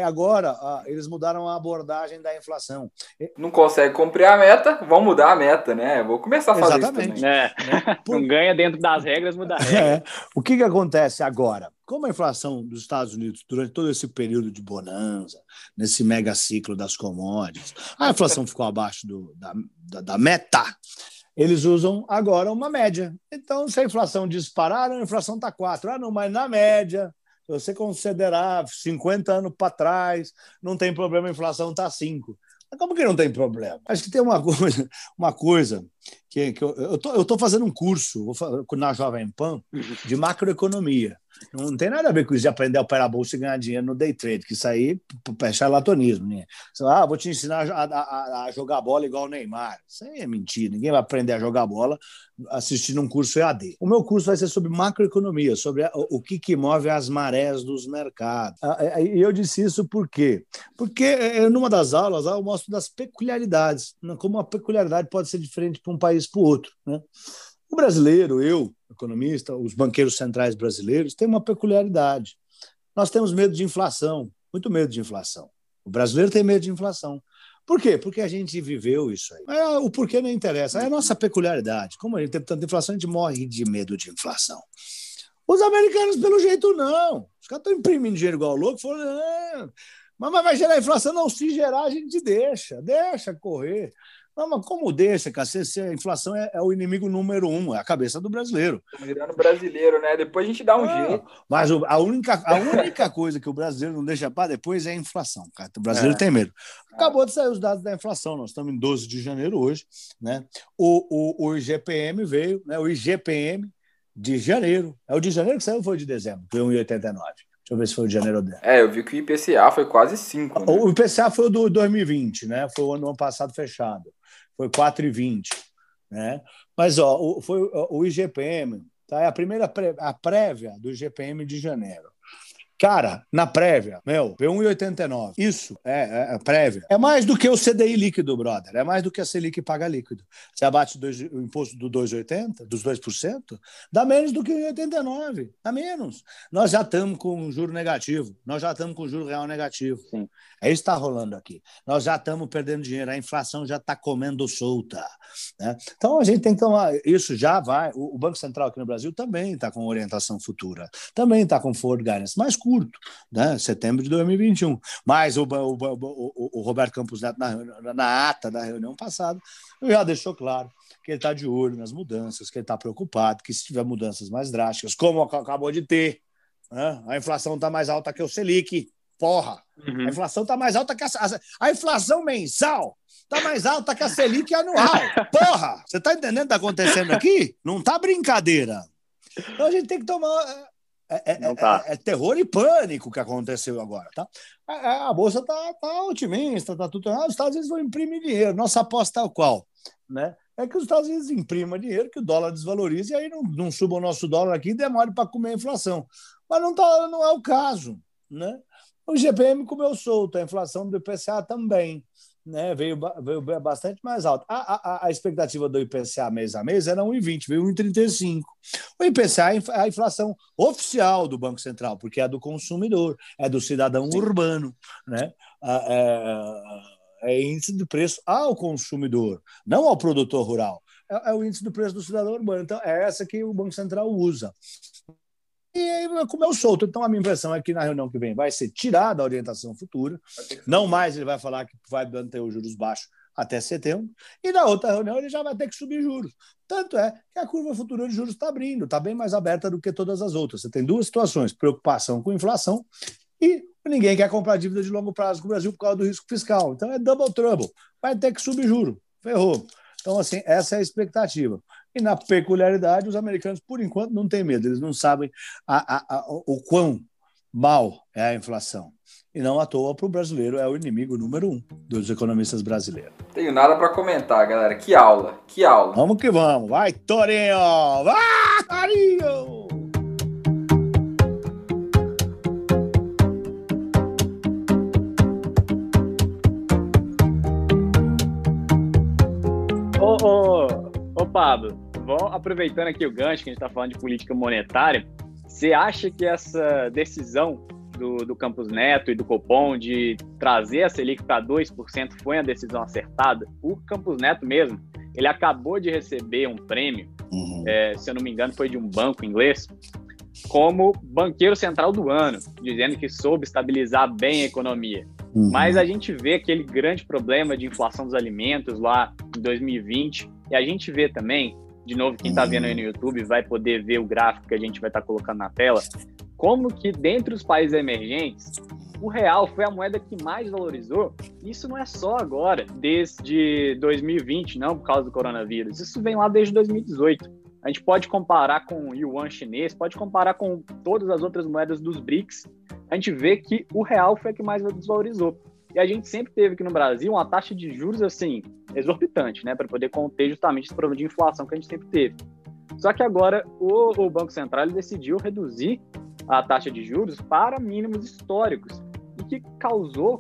agora eles mudaram a abordagem da inflação. Não consegue cumprir a meta, vão mudar a meta, né? Vou começar a fazer Exatamente. isso também. É. Né? Por... Não ganha dentro das regras, muda a regra. É. O que, que acontece agora? Como a inflação dos Estados Unidos, durante todo esse período de bonança, nesse mega ciclo das commodities, a inflação ficou abaixo do, da, da, da meta, eles usam agora uma média. Então, se a inflação disparar, a inflação está 4. Ah, não, mas na média, se você considerar 50 anos para trás, não tem problema, a inflação está 5. Mas como que não tem problema? Acho que tem uma coisa, uma coisa que, que eu estou fazendo um curso na Jovem Pan de macroeconomia. Não tem nada a ver com isso de aprender a operar a bolsa e ganhar dinheiro no day trade, que isso aí é charlatonismo. Né? Ah, vou te ensinar a, a, a, jogar bola igual o Neymar. Isso aí é mentira. Ninguém vai aprender a jogar bola assistindo um curso EAD. O meu curso vai ser sobre macroeconomia, sobre o que, que move as marés dos mercados. Ah, é, e eu disse isso por quê? Porque é, numa das aulas eu mostro das peculiaridades, né? como uma peculiaridade pode ser diferente para país para o outro. Né? O brasileiro, eu, economista, os banqueiros centrais brasileiros, têm uma peculiaridade. Nós temos medo de inflação, muito medo de inflação. O brasileiro tem medo de inflação. Por quê? Porque a gente viveu isso aí. É, o porquê não interessa. É a nossa peculiaridade. Como a gente tem tanta inflação, a gente morre de medo de inflação. Os americanos, pelo jeito, não. Os caras estão imprimindo dinheiro igual louco. Falaram, mas vai gerar inflação? Não, se gerar, a gente deixa. Deixa correr. Não, mas como deixa, cara? Se, se a inflação é, é, o inimigo número um, é a cabeça do brasileiro. Virando brasileiro, né? Depois a gente dá um ah, jeito. Mas a, única, a única coisa que o brasileiro não deixa para depois é a inflação, cara. O brasileiro é. tem medo. Acabou de sair os dados da inflação, nós estamos em 12 de janeiro hoje, né? O, o, o IGPM veio, né? O IGPM de janeiro. É o de janeiro que saiu ou foi de dezembro? Foi 1,89. Deixa eu ver se foi o de janeiro ou É, eu vi que o IPCA foi quase 5. Né? O IPCA foi o do 2020, né? Foi o ano passado fechado foi 4,20. Né? Mas ó, foi o IGPM, tá? é a primeira pré, a prévia do IGPM de janeiro. Cara, na prévia, meu, P1,89. Isso é, é, é, prévia. É mais do que o CDI líquido, brother. É mais do que a Selic paga líquido. Você abate dois, o imposto do 2,80, dos 2%, dá menos do que o 1,89. Dá menos. Nós já estamos com juro negativo. Nós já estamos com juro real negativo. Sim. É isso que está rolando aqui. Nós já estamos perdendo dinheiro. A inflação já está comendo solta. Né? Então a gente tem que tomar. Isso já vai. O, o Banco Central aqui no Brasil também está com orientação futura. Também está com forward guidance. Mas curto, né? setembro de 2021. Mas o, o, o, o Roberto Campos Neto, na, na ata da reunião passada, já deixou claro que ele está de olho nas mudanças, que ele está preocupado, que se tiver mudanças mais drásticas, como acabou de ter, né? a inflação está mais alta que o Selic, porra, uhum. a inflação está mais alta que a, a, a inflação mensal está mais alta que a Selic anual, porra, você está entendendo o que está acontecendo aqui? Não tá brincadeira. Então a gente tem que tomar é, é, é, tá. é, terror e pânico que aconteceu agora, tá? A, a bolsa tá, tá otimista, tá tudo. Ah, os Estados Unidos vão imprimir dinheiro. Nossa aposta é qual, né? É que os Estados Unidos imprimam dinheiro, que o dólar desvalorize e aí não, não suba o nosso dólar aqui e demore para comer a inflação. Mas não, tá, não é o caso, né? O GPM comeu solto, a inflação do IPCA também. Né, veio, veio bastante mais alto. A, a, a, expectativa do IPCA mês a mês era 1,20, veio 1,35. O IPCA é a inflação oficial do Banco Central, porque é do consumidor, é do cidadão Sim. urbano, né? É, é, índice de preço ao consumidor, não ao produtor rural. É, é o índice do preço do cidadão urbano. Então, é essa que o Banco Central usa. E o solto. Então, a minha impressão é que na reunião que vem vai ser tirada a orientação futura. Não mais ele vai falar que vai manter os juros baixos até setembro. E na outra reunião ele já vai ter que subir juros. Tanto é que a curva futura de juros está abrindo, está bem mais aberta do que todas as outras. Você tem duas situações: preocupação com inflação e ninguém quer comprar dívida de longo prazo com o Brasil por causa do risco fiscal. Então é double trouble. Vai ter que subir juro. Ferrou. Então, assim, essa é a expectativa. E na peculiaridade, os americanos, por enquanto, não têm medo, eles não sabem a, a, a, o quão mal é a inflação. E não à toa, para o brasileiro, é o inimigo número um dos economistas brasileiros. Tenho nada para comentar, galera. Que aula, que aula. Vamos que vamos. Vai, Torinho! Vai, Torinho! Ô, ô, ô Pablo, vamos aproveitando aqui o gancho que a gente está falando de política monetária, você acha que essa decisão do, do Campos Neto e do Copom de trazer a Selic para 2% foi a decisão acertada? O Campos Neto mesmo, ele acabou de receber um prêmio, uhum. é, se eu não me engano, foi de um banco inglês, como banqueiro central do ano, dizendo que soube estabilizar bem a economia. Uhum. Mas a gente vê aquele grande problema de inflação dos alimentos lá em 2020, e a gente vê também, de novo, quem está vendo aí no YouTube vai poder ver o gráfico que a gente vai estar tá colocando na tela, como que dentre os países emergentes, o real foi a moeda que mais valorizou. Isso não é só agora, desde 2020, não por causa do coronavírus. Isso vem lá desde 2018. A gente pode comparar com o yuan chinês, pode comparar com todas as outras moedas dos BRICS, a gente vê que o real foi a que mais desvalorizou. E a gente sempre teve aqui no Brasil uma taxa de juros assim exorbitante, né, para poder conter justamente esse problema de inflação que a gente sempre teve. Só que agora o, o Banco Central decidiu reduzir a taxa de juros para mínimos históricos e que causou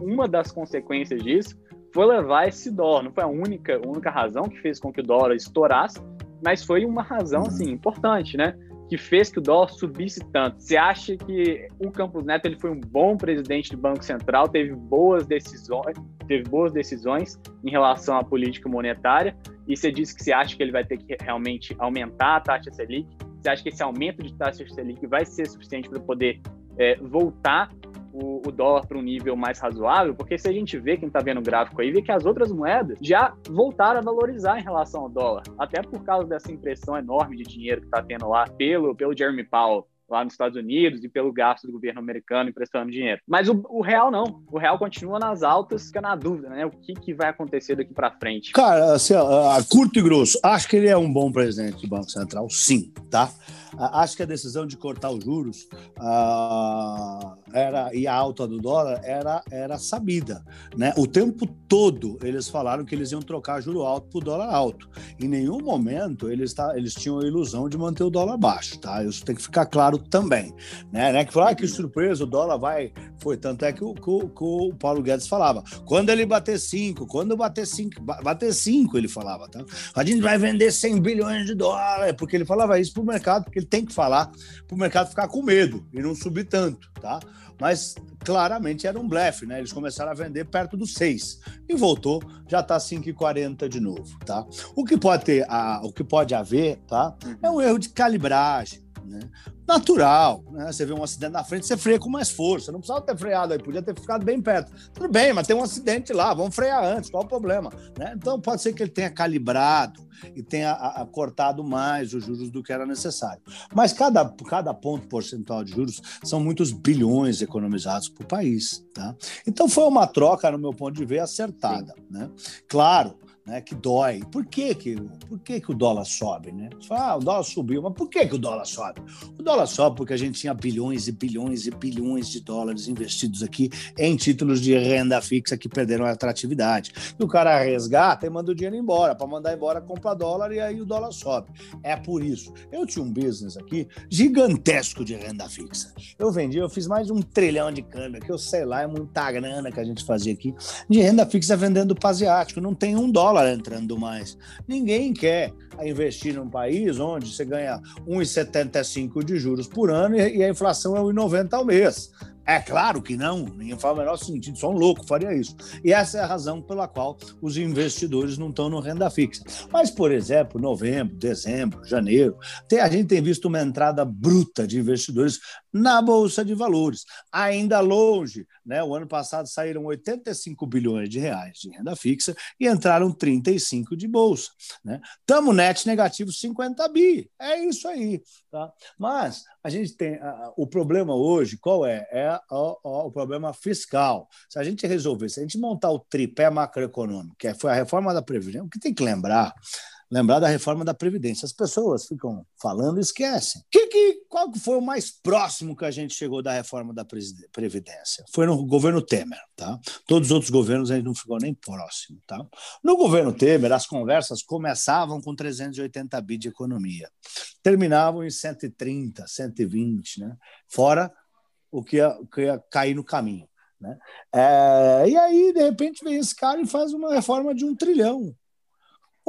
uma das consequências disso foi levar esse dólar. Não foi a única, única razão que fez com que o dólar estourasse, mas foi uma razão assim importante, né? Que fez que o dólar subisse tanto? Você acha que o Campos Neto ele foi um bom presidente do Banco Central, teve boas decisões, teve boas decisões em relação à política monetária? E você disse que você acha que ele vai ter que realmente aumentar a taxa Selic? Você acha que esse aumento de taxa Selic vai ser suficiente para poder é, voltar o, o dólar para um nível mais razoável, porque se a gente vê, quem está vendo o gráfico aí, vê que as outras moedas já voltaram a valorizar em relação ao dólar, até por causa dessa impressão enorme de dinheiro que está tendo lá pelo, pelo Jeremy Powell lá nos Estados Unidos e pelo gasto do governo americano emprestando dinheiro. Mas o, o real não. O real continua nas altas, fica na dúvida, né? O que, que vai acontecer daqui para frente? Cara, assim, a curto e grosso, acho que ele é um bom presidente do Banco Central, sim, tá? Acho que a decisão de cortar os juros uh, era, e a alta do dólar era, era sabida. Né? O tempo todo eles falaram que eles iam trocar juro alto por dólar alto. Em nenhum momento eles, tá, eles tinham a ilusão de manter o dólar baixo. Tá? Isso tem que ficar claro também. Né? né? Que falar ah, que surpresa, o dólar vai. Foi tanto é que o, que, que o Paulo Guedes falava. Quando ele bater 5, quando bater 5, bater 5, ele falava. Tá? A gente vai vender 100 bilhões de dólares, porque ele falava isso para o mercado, porque ele tem que falar para o mercado ficar com medo e não subir tanto, tá? Mas claramente era um blefe, né? Eles começaram a vender perto dos 6 e voltou, já está 5,40 de novo, tá? O que pode ter, a, o que pode haver, tá? É um erro de calibragem, né? natural. Né? Você vê um acidente na frente, você freia com mais força. Não precisava ter freado aí, podia ter ficado bem perto. Tudo bem, mas tem um acidente lá, vamos frear antes, qual o problema? Né? Então pode ser que ele tenha calibrado e tenha a, a, cortado mais os juros do que era necessário. Mas cada, cada ponto percentual de juros são muitos bilhões economizados por país. Tá? Então foi uma troca, no meu ponto de ver, acertada. Né? Claro né, que dói. Por que, que, por que, que o dólar sobe? Né? Fala, ah, o dólar subiu, mas por que, que o dólar sobe? O dólar sobe porque a gente tinha bilhões e bilhões e bilhões de dólares investidos aqui em títulos de renda fixa que perderam a atratividade. E o cara resgata e manda o dinheiro embora. Para mandar embora, compra dólar e aí o dólar sobe. É por isso. Eu tinha um business aqui gigantesco de renda fixa. Eu vendi, eu fiz mais de um trilhão de câmbio, que eu sei lá, é muita grana que a gente fazia aqui, de renda fixa vendendo para asiático. Não tem um dólar entrando mais. Ninguém quer investir num país onde você ganha 1,75 de juros por ano e a inflação é 1,90 ao mês. É claro que não, ninguém faz o menor sentido, só um louco faria isso. E essa é a razão pela qual os investidores não estão no renda fixa. Mas, por exemplo, novembro, dezembro, janeiro, a gente tem visto uma entrada bruta de investidores na Bolsa de Valores. Ainda longe, né? o ano passado saíram 85 bilhões de reais de renda fixa e entraram 35 de bolsa. Estamos né? net negativo 50 bi. É isso aí. Tá? Mas a gente tem. o problema hoje, qual é? É o problema fiscal. Se a gente resolver, se a gente montar o tripé macroeconômico, que foi a reforma da Previdência, o que tem que lembrar lembrar da reforma da Previdência. As pessoas ficam falando e esquecem. Que, que, qual foi o mais próximo que a gente chegou da reforma da Previdência? Foi no governo Temer. Tá? Todos os outros governos a gente não ficou nem próximo. Tá? No governo Temer, as conversas começavam com 380 bi de economia, terminavam em 130, 120, né? fora o que ia, que ia cair no caminho. Né? É, e aí, de repente, vem esse cara e faz uma reforma de um trilhão.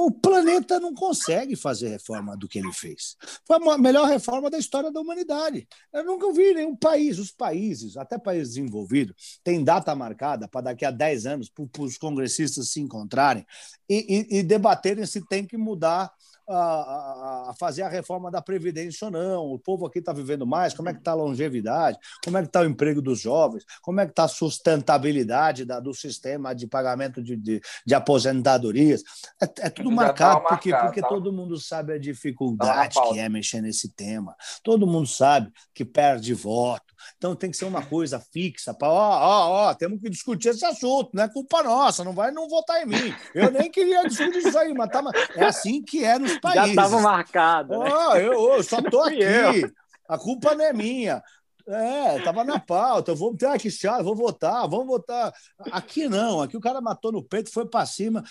O planeta não consegue fazer reforma do que ele fez. Foi a melhor reforma da história da humanidade. Eu nunca vi nenhum país, os países, até países desenvolvidos, tem data marcada para daqui a 10 anos para os congressistas se encontrarem e, e, e debaterem se tem que mudar a, a, fazer a reforma da Previdência ou não. O povo aqui está vivendo mais, como é que está a longevidade, como é que está o emprego dos jovens, como é que está a sustentabilidade da, do sistema de pagamento de, de, de aposentadorias. É, é tudo tá marcado, porque, marcado, porque tá? todo mundo sabe a dificuldade tá que é mexer nesse tema. Todo mundo sabe que perde voto. Então tem que ser uma coisa fixa para, ó, ó, ó, temos que discutir esse assunto, não é culpa nossa, não vai não votar em mim. Eu nem queria discutir isso aí, mas tá, é assim que é nos países. Já estava marcado. Né? Oh, eu, eu só tô aqui. A culpa não é minha. É, tava na pauta. Eu vou ter aqui chave, vou votar, vamos votar. Aqui não, aqui o cara matou no peito, foi para cima.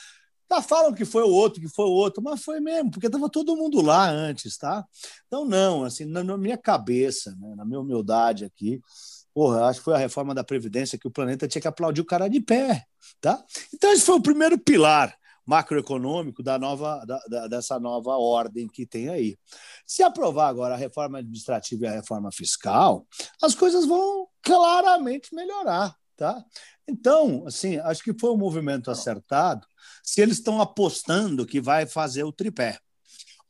Tá, falam que foi o outro, que foi o outro, mas foi mesmo, porque estava todo mundo lá antes, tá? Então, não, assim, na, na minha cabeça, né, na minha humildade aqui, porra, acho que foi a reforma da Previdência que o planeta tinha que aplaudir o cara de pé, tá? Então, esse foi o primeiro pilar macroeconômico da nova, da, da, dessa nova ordem que tem aí. Se aprovar agora a reforma administrativa e a reforma fiscal, as coisas vão claramente melhorar. Tá? Então, assim, acho que foi um movimento acertado se eles estão apostando que vai fazer o tripé.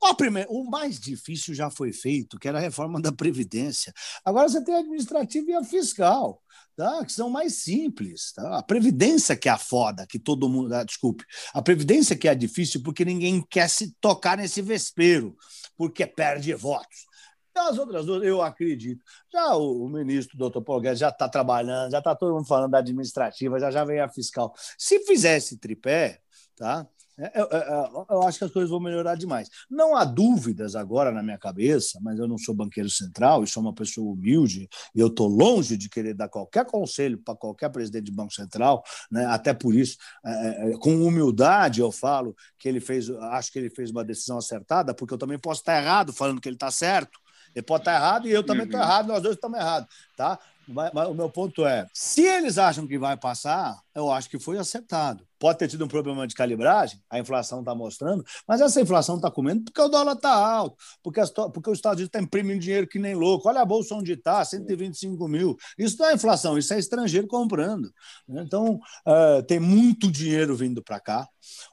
O, primeiro, o mais difícil já foi feito, que era a reforma da Previdência. Agora você tem a administrativa e a fiscal tá? que são mais simples. Tá? A previdência que é a foda, que todo mundo. Ah, desculpe. A previdência que é difícil porque ninguém quer se tocar nesse vespeiro, porque perde votos. As outras duas, eu acredito. Já o, o ministro, doutor Paulo Guedes, já está trabalhando, já está todo mundo falando da administrativa, já já vem a fiscal. Se fizesse tripé, tá? É, é, é, eu acho que as coisas vão melhorar demais. Não há dúvidas agora na minha cabeça, mas eu não sou banqueiro central e sou uma pessoa humilde e eu estou longe de querer dar qualquer conselho para qualquer presidente de banco central, né? até por isso, é, com humildade eu falo que ele fez, acho que ele fez uma decisão acertada, porque eu também posso estar errado falando que ele está certo. Ele pode estar errado e eu também estou uhum. errado, nós dois estamos errados, tá? Mas, mas, o meu ponto é: se eles acham que vai passar, eu acho que foi acertado. Pode ter tido um problema de calibragem, a inflação está mostrando, mas essa inflação está comendo porque o dólar está alto, porque, as, porque os Estados Unidos está imprimindo dinheiro que nem louco. Olha a bolsa onde está, 125 mil. Isso não é inflação, isso é estrangeiro comprando. Então, uh, tem muito dinheiro vindo para cá.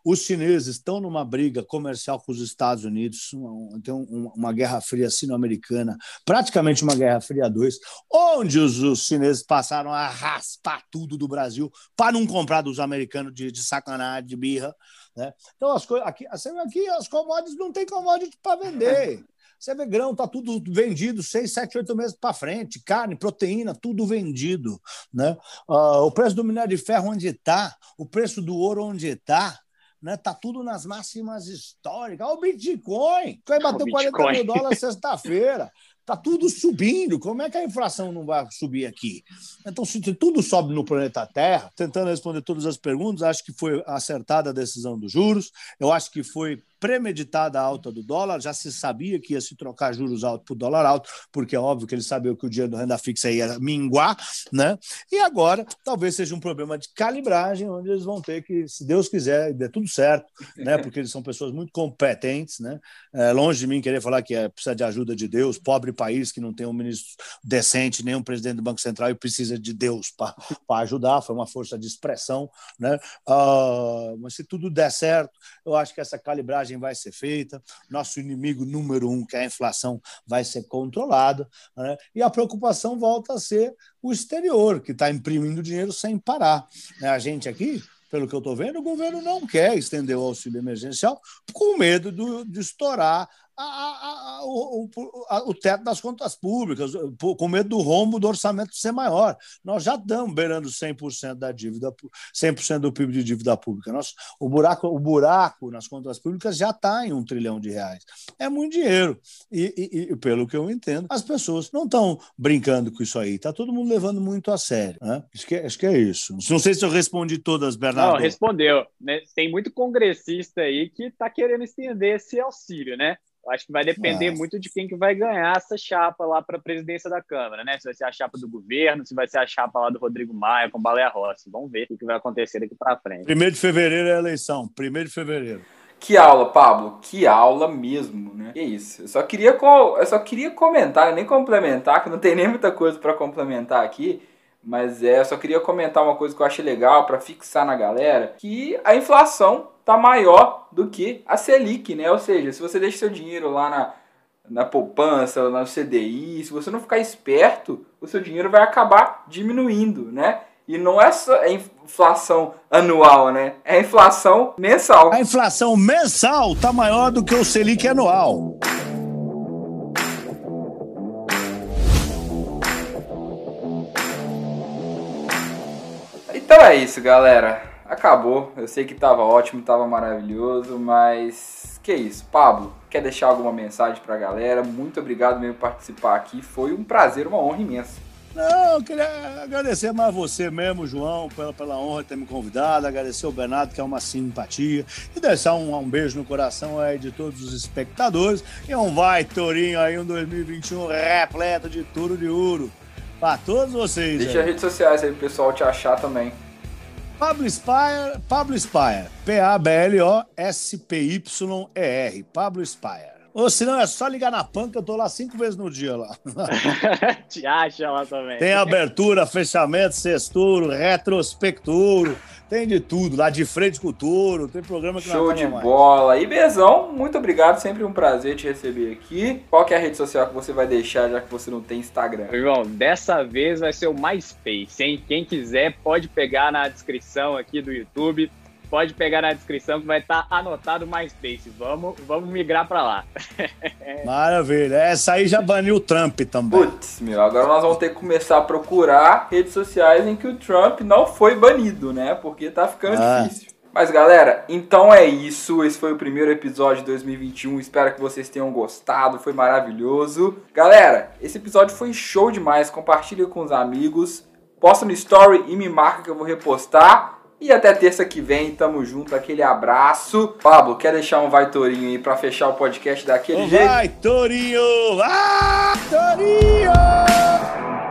Os chineses estão numa briga comercial com os Estados Unidos, uma, tem uma, uma guerra fria sino-americana, praticamente uma guerra fria 2, onde os, os chineses passaram a raspar tudo do Brasil para não comprar dos americanos de de sacanagem, de birra. Né? Então, as coisas aqui, aqui as commodities não tem commodity para vender. Você vê grão, tá tudo vendido seis, sete, oito meses para frente, carne, proteína, tudo vendido, né? Uh, o preço do minério de ferro onde está, o preço do ouro onde está, né? Tá tudo nas máximas históricas. Olha o Bitcoin, que vai bater 40 mil dólares sexta-feira. Tá tudo subindo. Como é que a inflação não vai subir aqui? Então, se tudo sobe no planeta Terra, tentando responder todas as perguntas, acho que foi acertada a decisão dos juros. Eu acho que foi premeditada alta do dólar, já se sabia que ia se trocar juros altos por dólar alto, porque é óbvio que eles sabiam que o dinheiro do renda fixa ia minguar, né? E agora talvez seja um problema de calibragem, onde eles vão ter que, se Deus quiser, dê tudo certo, né? Porque eles são pessoas muito competentes, né? É, longe de mim querer falar que é, precisa de ajuda de Deus, pobre país que não tem um ministro decente, nem um presidente do Banco Central e precisa de Deus para ajudar, foi uma força de expressão, né? Uh, mas se tudo der certo, eu acho que essa calibragem vai ser feita, nosso inimigo número um, que é a inflação, vai ser controlado, né? e a preocupação volta a ser o exterior, que está imprimindo dinheiro sem parar. Né? A gente aqui pelo que eu estou vendo, o governo não quer estender o auxílio emergencial com medo do, de estourar a, a, a, o, o, teto das contas públicas, com medo do rombo do orçamento ser maior. Nós já estamos beirando 100% da dívida, 100% do PIB de dívida pública. Nós, o, buraco, o buraco nas contas públicas já está em um trilhão de reais. É muito dinheiro. E, e, e, pelo que eu entendo, as pessoas não estão brincando com isso aí. Está todo mundo levando muito a sério. Né? Acho, que, é, acho que é isso. Não sei se eu respondi todas, Bernardo. Não, respondeu. Né? Tem muito congressista aí que está querendo estender esse auxílio, né? Acho que vai depender Nossa. muito de quem que vai ganhar essa chapa lá para a presidência da Câmara, né? Se vai ser a chapa do governo, se vai ser a chapa lá do Rodrigo Maia com Baleia Rossi. Vamos ver o que vai acontecer daqui para frente. Primeiro de fevereiro é a eleição. Primeiro de fevereiro. Que aula, Pablo. Que aula mesmo, né? Que isso. Eu só queria, eu só queria comentar, nem complementar, que não tem nem muita coisa para complementar aqui. Mas é, eu só queria comentar uma coisa que eu achei legal para fixar na galera, que a inflação tá maior do que a Selic, né? Ou seja, se você deixa seu dinheiro lá na, na poupança, na CDI, se você não ficar esperto, o seu dinheiro vai acabar diminuindo, né? E não é só a inflação anual, né? É a inflação mensal. A inflação mensal tá maior do que o Selic anual. Então é isso, galera. Acabou. Eu sei que tava ótimo, tava maravilhoso, mas que isso. Pablo, quer deixar alguma mensagem pra galera? Muito obrigado mesmo por participar aqui. Foi um prazer, uma honra imensa. Não, eu queria agradecer mais você mesmo, João, pela, pela honra de ter me convidado, agradecer o Bernardo, que é uma simpatia, e deixar um, um beijo no coração aí de todos os espectadores. E um vai, Torinho, aí um 2021 repleto de tudo de ouro para todos vocês. Deixa aí. as redes sociais aí pro pessoal te achar também. Pablo Spire, Pablo Spire, P-A-B-L-O-S-P-Y-E-R, Pablo Spire. Ou se não, é só ligar na panca, eu tô lá cinco vezes no dia lá. Te acha lá também. Tem abertura, fechamento, sexturo, retrospecturo, tem de tudo, lá de frente com o touro, tem programa que Show não de mais. bola. E Bezão, muito obrigado, sempre um prazer te receber aqui. Qual que é a rede social que você vai deixar, já que você não tem Instagram? João, dessa vez vai ser o MySpace, hein? Quem quiser pode pegar na descrição aqui do YouTube pode pegar na descrição que vai estar tá anotado o MySpace. Vamos, vamos migrar para lá. Maravilha. Essa aí já baniu o Trump também. Putz, meu, agora nós vamos ter que começar a procurar redes sociais em que o Trump não foi banido, né? Porque tá ficando ah. difícil. Mas galera, então é isso. Esse foi o primeiro episódio de 2021. Espero que vocês tenham gostado. Foi maravilhoso. Galera, esse episódio foi show demais. Compartilha com os amigos. Posta no story e me marca que eu vou repostar. E até terça que vem, tamo junto, aquele abraço. Pablo, quer deixar um Vai Torinho aí pra fechar o podcast daquele vai, jeito? Vai Torinho! Ah, Torinho!